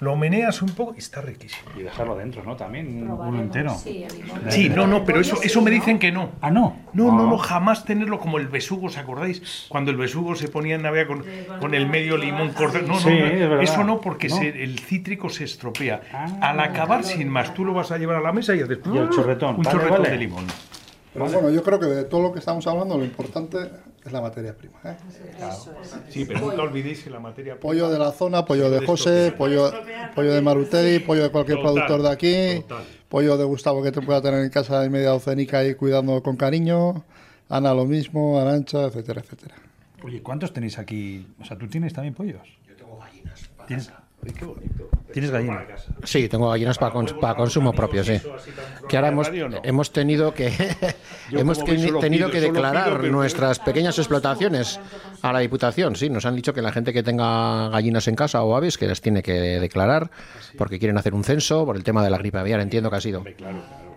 Lo meneas un poco y está riquísimo. Y dejarlo dentro, ¿no? También uno entero. Sí. Sí, no, no, pero eso, eso me dicen que no. Ah, no. No, no, Ah. no, jamás tenerlo como el besugo, ¿os acordáis? Cuando el besugo se ponía en Navidad con, con el medio limón cortado. No, no, no, eso no, porque se- el cítrico se estropea. Ah. Al acabar, sin más, tú lo vas a llevar a la mesa y haces Y el chorretón. un chorretón de limón. Pero bueno, yo creo que de todo lo que estamos hablando, lo importante es la materia prima. ¿eh? Sí, pero nunca olvidéis que la materia... Pollo de la zona, pollo de José, pollo, pollo de Marutegui, pollo de cualquier Total, productor de aquí, total. pollo de Gustavo que te pueda tener en casa y media docenica ahí cuidando con cariño, Ana lo mismo, Arancha, etcétera, etcétera. Oye, ¿cuántos tenéis aquí? O sea, ¿tú tienes también pollos? Yo tengo gallinas. ¿Tienes, Ay, qué bonito. ¿Tienes gallinas? Sí, tengo gallinas para, cons- para consumo propio, sí. Que ahora hemos, hemos tenido que <laughs> hemos teni- tenido pido, que declarar pido, nuestras pequeñas explotaciones a la Diputación. Sí, nos han dicho que la gente que tenga gallinas en casa o aves que las tiene que declarar porque quieren hacer un censo por el tema de la gripe aviar. Entiendo que ha sido.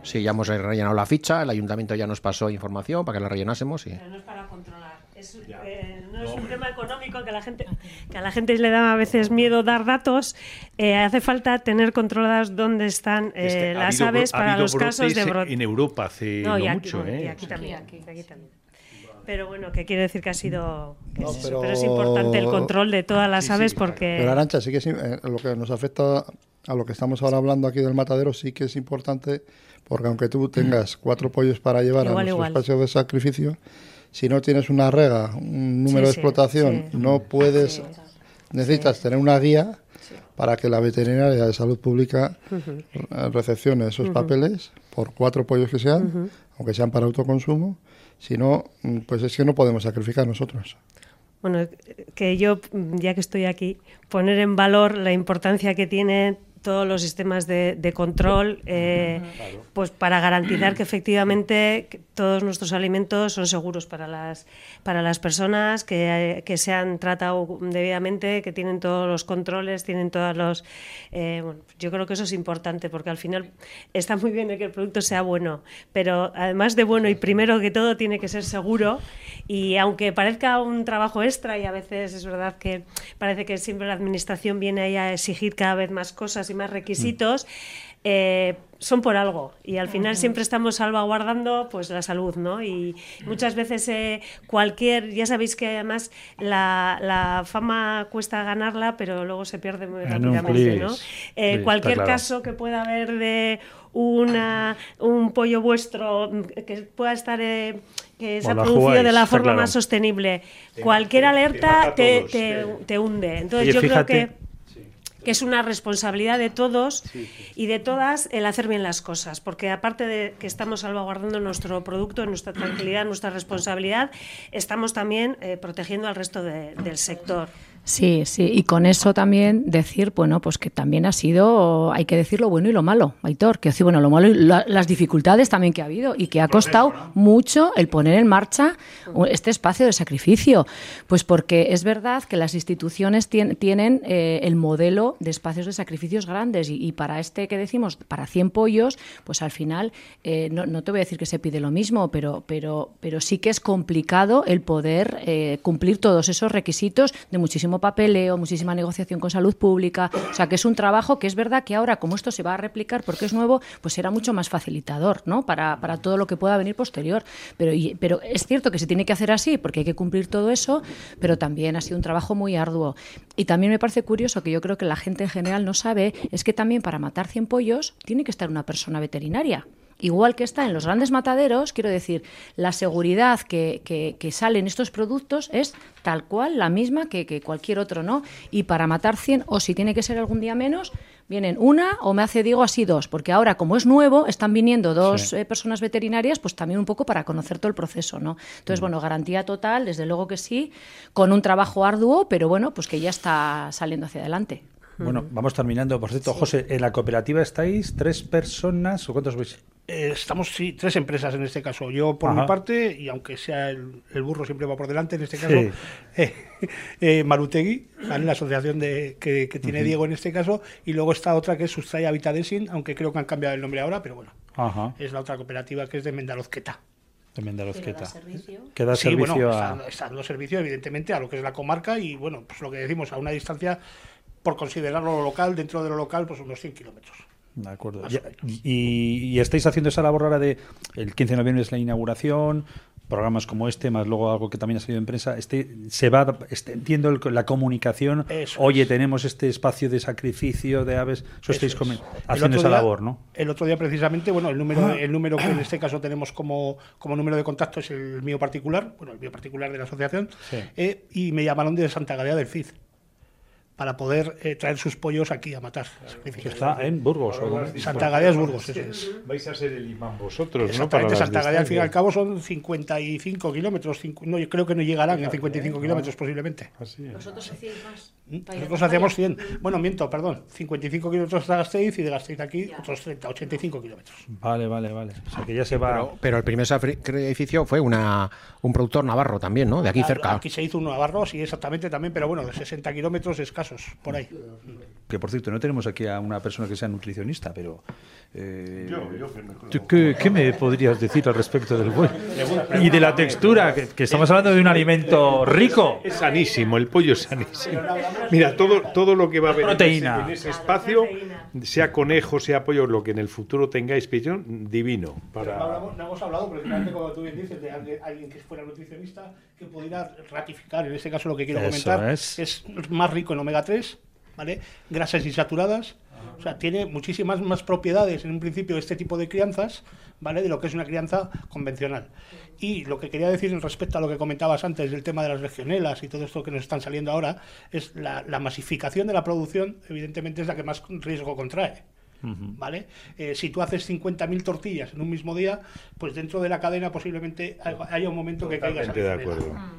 Sí, ya hemos rellenado la ficha. El ayuntamiento ya nos pasó información para que la rellenásemos y. Pero no es para controlar. Es, eh, no es un tema económico que a la gente que a la gente le da a veces miedo dar datos. Eh, hace falta tener controladas dónde están eh, Es que ha las habido bro- aves ha para habido los casos de brote. En Europa hace No, no, y aquí, mucho, y ¿eh? aquí también, aquí también. Pero bueno, que quiere decir que ha sido. que No, es, pero- pero... es importante el control de todas las aves porque. Pero Arancha, sí que es, eh, lo que nos afecta a lo que estamos ahora hablando aquí del matadero, sí que es importante, porque aunque tú tengas cuatro pollos para llevar Igual, a nuestros igual. espacios de sacrificio, si no tienes una rega, un número de explotación, sí. no puedes, necesitas tener una guía para que la veterinaria de salud pública eh, recepcione esos papeles por cuatro pollos que sean, aunque sean para autoconsumo. Si no, mm, pues es que no podemos sacrificar nosotros. Bueno, que yo, ya que estoy aquí, poner en valor la importancia que tiene todos los sistemas de, de control, eh, pues para garantizar que efectivamente todos nuestros alimentos son seguros para las para las personas, que, eh, que se han tratado debidamente, que tienen todos los controles, tienen todos los... eh, bueno, yo creo que eso es importante porque al final está muy bien que el producto sea bueno, pero además de bueno y primero que todo tiene que ser seguro. Y aunque parezca un trabajo extra y a veces es verdad que parece que siempre la administración viene ahí a exigir cada vez más cosas y más requisitos, eh, son por algo y al final siempre estamos salvaguardando pues la salud, ¿no? Y muchas veces eh, cualquier, ya sabéis que además la, la fama cuesta ganarla, pero luego se pierde muy no, rápidamente, ¿no? Eh, cualquier claro. caso que pueda haber de una un pollo vuestro mm, que pueda estar eh, que se ha Bueno, producido jugáis, de la forma claro. más sostenible, cualquier alerta te, te, hunde. Entonces Oye, yo fíjate- creo que que es una responsabilidad de todos y de todas el hacer bien las cosas, porque aparte de que estamos salvaguardando nuestro producto, nuestra tranquilidad, nuestra responsabilidad, estamos también eh, protegiendo al resto de- del sector. Sí, sí, y con eso también decir, bueno, pues que también ha sido, hay que decir lo bueno y lo malo, Aitor, que decir, bueno, lo malo y la- las dificultades también que ha habido y que ha costado mucho el poner en marcha este espacio de sacrificio, pues porque es verdad que las instituciones tien- tienen eh, el modelo de espacios de sacrificios grandes y, y para este que decimos, para 100 pollos, pues al final, eh, no, no te voy a decir que se pide lo mismo, pero, pero, pero sí que es complicado el poder eh, cumplir todos esos requisitos de papeleo, muchísima negociación con salud pública. O sea, que es un trabajo que es verdad que ahora, como esto se va a replicar porque es nuevo, pues será mucho más facilitador, ¿no? Para, para todo lo que pueda venir posterior. Pero, pero es cierto que se tiene que hacer así porque hay que cumplir todo eso, pero también ha sido un trabajo muy arduo. Y también me parece curioso que yo creo que la gente en general no sabe, es que también para matar 100 pollos tiene que estar una persona veterinaria. Igual que está en los grandes mataderos, quiero decir, la seguridad que, que- que sale en estos productos es tal cual la misma que, que cualquier otro, ¿no? Y para matar 100, o si tiene que ser algún día menos, vienen una o me hace, digo, así dos, porque ahora como es nuevo, están viniendo dos eh, personas veterinarias, pues también un poco para conocer todo el proceso, ¿no? Entonces, bueno, garantía total, desde luego que sí, con un trabajo arduo, pero bueno, pues que ya está saliendo hacia adelante. Bueno, vamos terminando. Por cierto, José, ¿en la cooperativa estáis tres personas o cuántos veis? Eh, estamos, sí, tres empresas en este caso. Yo por Ajá. mi parte, y aunque sea el, el burro siempre va por delante, en este Sí. caso, <laughs> eh, eh, Marutegui, ¿vale? la asociación de, que, que tiene Diego en este caso, y luego está otra que es Sustraya Habitadesin, aunque creo que han cambiado el nombre ahora, pero bueno, Ajá, es la otra cooperativa que es de Mendalozqueta. de Mendalozqueta. Que da Sí, servicio bueno, a... está, está dando servicio evidentemente a lo que es la comarca y bueno, pues lo que decimos, a una distancia, por considerarlo local, dentro de lo local, pues unos 100 kilómetros. De acuerdo. Ya- y, y estáis haciendo esa labor ahora de el 15 de noviembre es la inauguración, programas como este, más luego algo que también ha salido en prensa, este, se va extendiendo el- la comunicación. Eso Oye, es. tenemos este espacio de sacrificio de aves. Eso, estáis es. haciendo esa día- labor, ¿no? El otro día precisamente, bueno, el número, el número que en este caso tenemos como, como número de contacto es el mío particular, bueno, el mío particular de la asociación, Sí. eh, y me llamaron de Santa Gadea del CID para poder eh, traer sus pollos aquí a matar. Sacrificios. está en Burgos. ¿o? Santa Gadea es Burgos, eso es. Vais a ser el imán vosotros, ¿no? Para Santa Gadea al fin y al cabo son 55 kilómetros, no, yo creo que no llegarán en 55 kilómetros posiblemente. Así es. Hacéis más. Nosotros hacíamos 100, bueno, miento, perdón, 55 kilómetros de Gasteiz y de Gasteiz aquí otros 30, 85 kilómetros. Vale, vale, vale. O sea que ya se va. Pero, pero el primer sacrificio fue una, un productor navarro también, ¿no? De aquí Ah, cerca. Aquí se hizo un Navarro, sí, exactamente también, pero bueno, de 60 kilómetros por ahí. Que por cierto, no tenemos aquí a una persona que sea nutricionista, pero. eh, Yo, yo que me ¿tú ¿Qué, qué me podrías decir al respecto del buey? Y de la textura, que, que estamos hablando de un alimento rico. Es sanísimo, el pollo es sanísimo. Mira, todo, todo lo que va a haber en ese- Proteína. en ese espacio, sea conejo, sea pollo, lo que en el futuro tengáis, pillón, divino. No, Para... hablamos- no hemos hablado, precisamente como tú bien dices, de alguien, alguien que fuera nutricionista que pudiera ratificar, en este caso lo que quiero Eso comentar, es. es más rico en omega 3 ¿vale? Grasas insaturadas, o sea, tiene muchísimas más propiedades en un principio este tipo de crianzas, ¿vale? De lo que es una crianza convencional. Y lo que quería decir en respecto a lo que comentabas antes del tema de las regionelas y todo esto que nos están saliendo ahora, es la, la masificación de la producción, evidentemente es la que más riesgo contrae. ¿Vale? Eh, si tú haces 50.000 tortillas en un mismo día, pues dentro de la cadena posiblemente haya un momento que caiga esa Totalmente de regionela.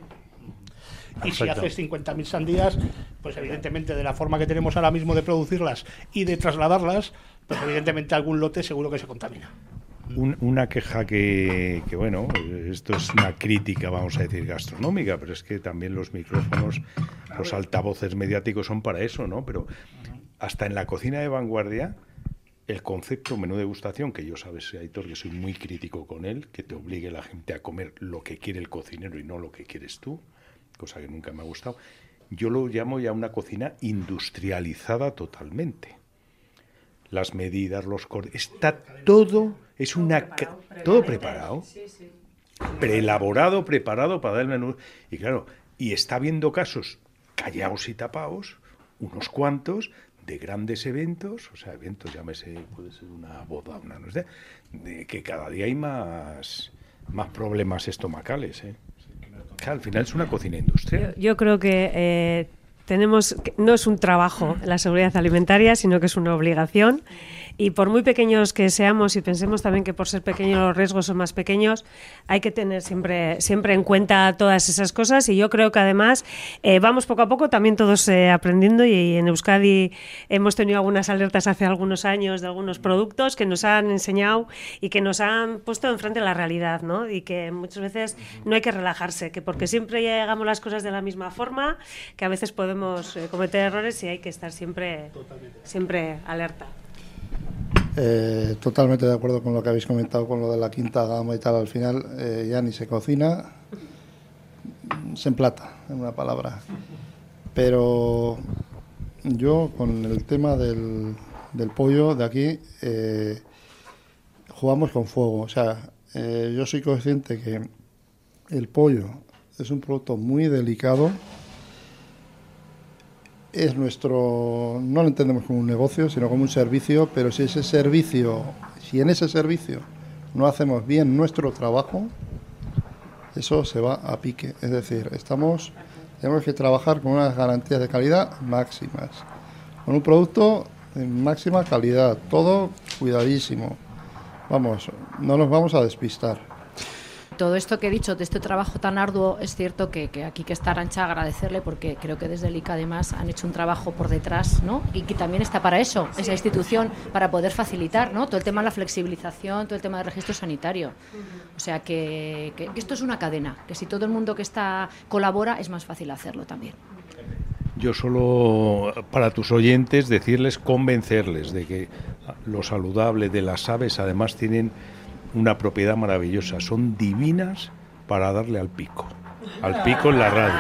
Y si haces 50.000 sandías, pues evidentemente de la forma que tenemos ahora mismo de producirlas y de trasladarlas, pues evidentemente algún lote seguro que se contamina. Un- una queja que, que, bueno, esto es una crítica, vamos a decir, gastronómica, pero es que también los micrófonos, los altavoces mediáticos son para eso, ¿no? Pero hasta en la cocina de vanguardia, el concepto menú degustación, que yo sabes, Aitor, que soy muy crítico con él, que te obligue la gente a comer lo que quiere el cocinero y no lo que quieres tú, cosa que nunca me ha gustado, yo lo llamo ya una cocina industrializada totalmente las medidas, los cortes, está todo, es una todo preparado, preelaborado, preparado para dar el menú. Y claro, y está habiendo casos callados y tapados, unos cuantos, de grandes eventos, o sea, eventos, llámese, puede ser una boda, una no sé, de que cada día hay más, más problemas estomacales. ¿eh? Al final es una cocina industrial. Yo, creo que eh, tenemos, no es un trabajo la seguridad alimentaria, sino que es una obligación. Y por muy pequeños que seamos y pensemos también que por ser pequeños los riesgos son más pequeños, hay que tener siempre, siempre en cuenta todas esas cosas. Y yo creo que además eh, vamos poco a poco también todos eh, aprendiendo y en Euskadi hemos tenido algunas alertas hace algunos años de algunos productos que nos han enseñado y que nos han puesto enfrente la realidad, ¿no? Y que muchas veces no hay que relajarse, que porque siempre hagamos las cosas de la misma forma, que a veces podemos eh, cometer errores y hay que estar siempre, siempre alerta. Eh, totalmente de acuerdo con lo que habéis comentado con lo de la quinta gama y tal. Al final eh, ya ni se cocina, se emplata, en una palabra. Pero yo con el tema del, pollo de aquí eh, jugamos con fuego. O sea, eh, yo soy consciente que el pollo es un producto muy delicado. Es nuestro, no lo entendemos como un negocio, sino como un servicio, pero si ese servicio, si en ese servicio no hacemos bien nuestro trabajo, eso se va a pique. Es decir, estamos, tenemos que trabajar con unas garantías de calidad máximas, con un producto de máxima calidad, todo cuidadísimo. Vamos, no nos vamos a despistar. Todo esto que he dicho de este trabajo tan arduo, es cierto que, que aquí que está Arancha agradecerle porque creo que desde el ICA además han hecho un trabajo por detrás, ¿no? Y que también está para eso, esa institución, para poder facilitar, ¿no? Todo el tema de la flexibilización, todo el tema del registro sanitario. O sea que, que- que esto es una cadena, que si todo el mundo que está colabora es más fácil hacerlo también. Yo solo para tus oyentes decirles, convencerles de que lo saludable de las aves además tienen una propiedad maravillosa, son divinas para darle al pico, al pico en la radio.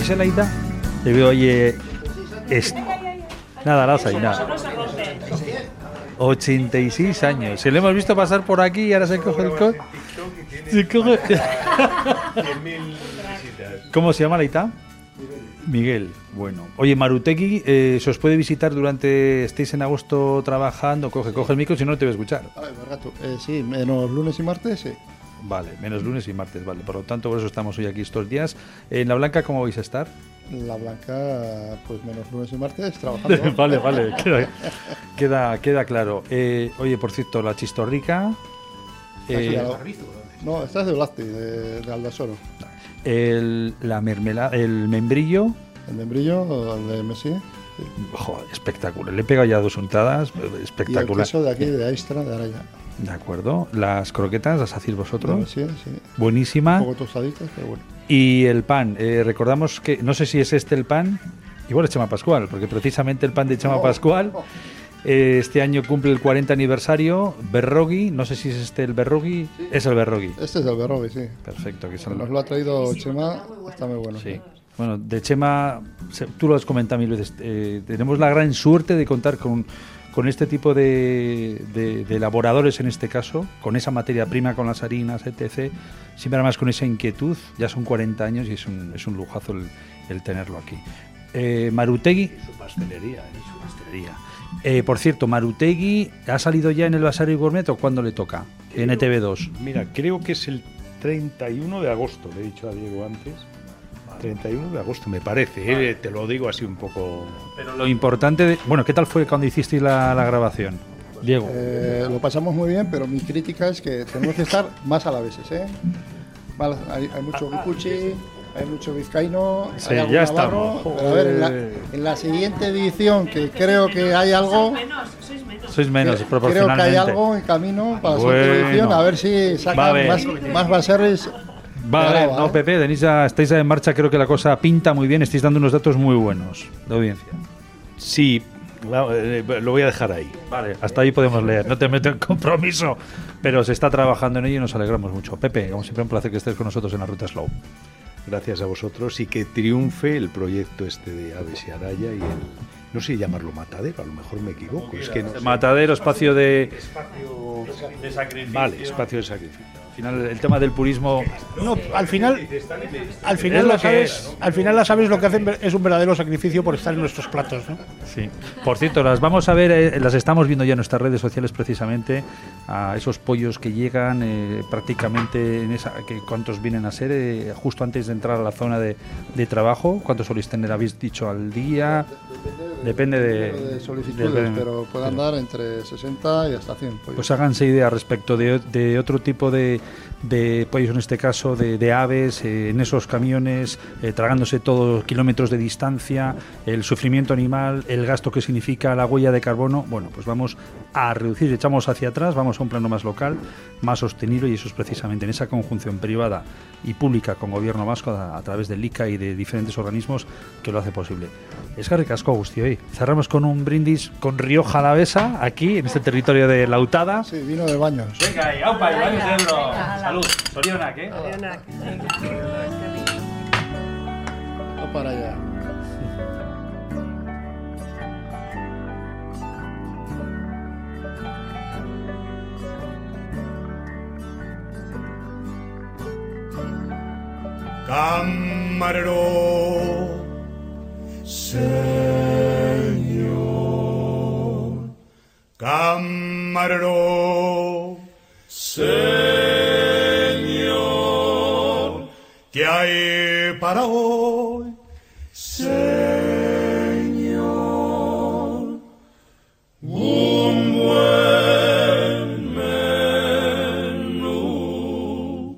¿Es Aida? Te veo ahí. eh, es- Nada, nada, nada. 86 años. Se lo hemos visto pasar por aquí y ahora se coge el coche. Se coge. <laughs> ¿Cómo se llama la Ita? Miguel, bueno. Oye, Marutegui, eh, se os puede visitar durante. Estéis en agosto trabajando, coge, coge el micro, si no no te voy a escuchar. A ver, gato, eh, sí, menos lunes y martes, sí. Vale, menos lunes y martes, vale. Por lo tanto, por eso estamos hoy aquí estos días. En La Blanca, ¿cómo vais a estar? La blanca, pues menos lunes y martes, <laughs> trabajando. vale, vale, queda, queda, queda claro. Eh, oye, por cierto, la chistorrica. Eh. No, esta es de Blasti, de, de Aldasoro. el, la mermelada, el membrillo. El membrillo, el de Messi. sí. Joder, espectacular. Le he pegado ya dos untadas. Y el Espectacular. queso de aquí, de Aistra, de Araya. De acuerdo. Las croquetas las hacéis vosotros. Sí. Buenísima. Un poco tostaditas, pero bueno. Y el pan, eh, recordamos que, no sé si es este el pan, igual es Chema Pascual, porque precisamente el pan de Chema Pascual eh, este año cumple el 40 aniversario, Berrogi, no sé si es este el Berrogi, es el Berrogi. Este es el berrobe, sí. Perfecto, que el Nos lo ha traído Chema, está muy bueno. Sí. Bueno, de Chema, tú lo has comentado mil veces, eh, tenemos la gran suerte de contar con, con este tipo de, de, elaboradores en este caso, con esa materia prima, con las harinas, etc. Siempre además con esa inquietud, ya son 40 años y es un, es un lujazo el, tenerlo aquí. Eh, Marutegui... su pastelería, ¿eh? su pastelería. Eh, por cierto, Marutegui ha salido ya en el Basario Gourmet o cuándo le toca? en NTV2. Mira, creo que es el 31 de agosto, le he dicho a Diego antes. 31 de agosto, me parece, eh, te lo digo así un poco. Pero lo importante, bueno, ¿qué tal fue cuando hicisteis la, grabación? Diego. Eh, lo pasamos muy bien, pero mi crítica es que tenemos que estar más a la vez, ¿eh? hay, hay, mucho guipuchi, hay mucho vizcaíno, sí, ya estamos. a ver, en la, siguiente edición, que creo que hay algo. Sois menos, creo, creo que hay algo en camino para la siguiente edición, a ver si sacan más, más baseres Vale, no, ¿eh? Pepe, Denisa, estáis en marcha, creo que la cosa pinta muy bien, estáis dando unos datos muy buenos de audiencia. Sí, eh, lo voy a dejar ahí. Vale, hasta ahí podemos leer, no te meto en compromiso, pero se está trabajando en ello y nos alegramos mucho. Pepe, como siempre, un placer que estés con nosotros en la Ruta Slow. Gracias a vosotros y que triunfe el proyecto este de Aves y Araya y el, no sé llamarlo matadero, a lo mejor me equivoco. Es que Matadero, espacio de... Espacio de sacrificio. Vale, espacio de sacrificio final el tema del purismo. No, al final, al final las aves, al final las aves lo que hacen es un verdadero sacrificio por estar en nuestros platos, ¿no? Sí. Por cierto, las vamos a ver, eh, las estamos viendo ya en nuestras redes sociales precisamente a esos pollos que llegan eh, prácticamente en esa, que cuántos vienen a ser eh, justo antes de entrar a la zona de, de trabajo, cuántos soléis tener habéis dicho al día. Depende de, solicitudes, pero pueden dar entre 60 y hasta 100 pollos. Pues háganse idea respecto de, de otro tipo de de pollos en este caso, de, aves, eh, en esos camiones, eh, tragándose todos kilómetros de distancia, el sufrimiento animal, el gasto que significa la huella de carbono. Bueno, pues vamos a reducir, echamos hacia atrás, vamos a un plano más local, más sostenible y eso es precisamente en esa conjunción privada y pública con gobierno vasco a, través del ICA y de diferentes organismos que lo hace posible. Es que ricasco, Agustí, hoy. Cerramos con un brindis con Rioja Alavesa, aquí, en este territorio de Lautada. Sí, vino de baños. Venga, y aupa, y baños de Salud. Sorionak, ¿eh? Sorionak. Para allá. Camarero, Señor, camarero, Señor, para hoy, Señor? Un buen menú,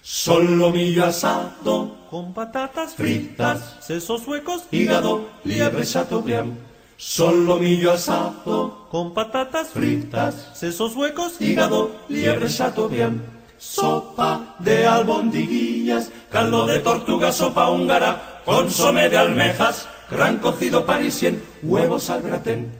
solo mi asado con patatas fritas, sesos huecos, hígado, liebre chateaubriand. Solo millo asado con patatas fritas, sesos huecos, hígado, liebre chateaubriand. Sopa de albondiguillas, caldo de tortuga, sopa húngara, consome de almejas, gran cocido parisien, huevos al gratén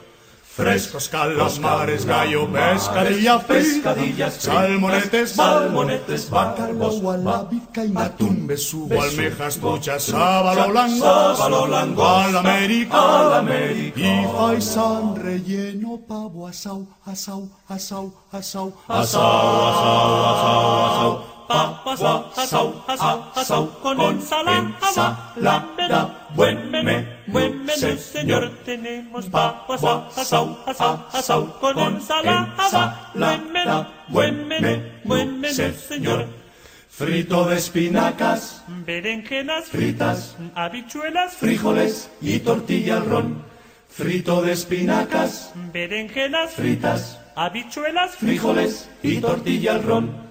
Frescos calamares, gallo, pescadilla, pescadillas, salmonetes, salmonetes, bacalbos, vizcaína, atún, besugo, almejas, truchas, sábalo, langosta, al américa, y faisán relleno, pavo, asau, asau, asau, asau, asau, asau, asau, asau. Asau, asau, asau, asau, con ensalada, buen menú, buen menú, señor, tenemos papas, asau, asau, asau, con ensalada, buen menú, buen menú, buen menú, señor. Frito de espinacas, berenjenas fritas, habichuelas, frijoles y tortilla al ron. Frito de espinacas, berenjenas fritas, habichuelas, frijoles y tortilla al ron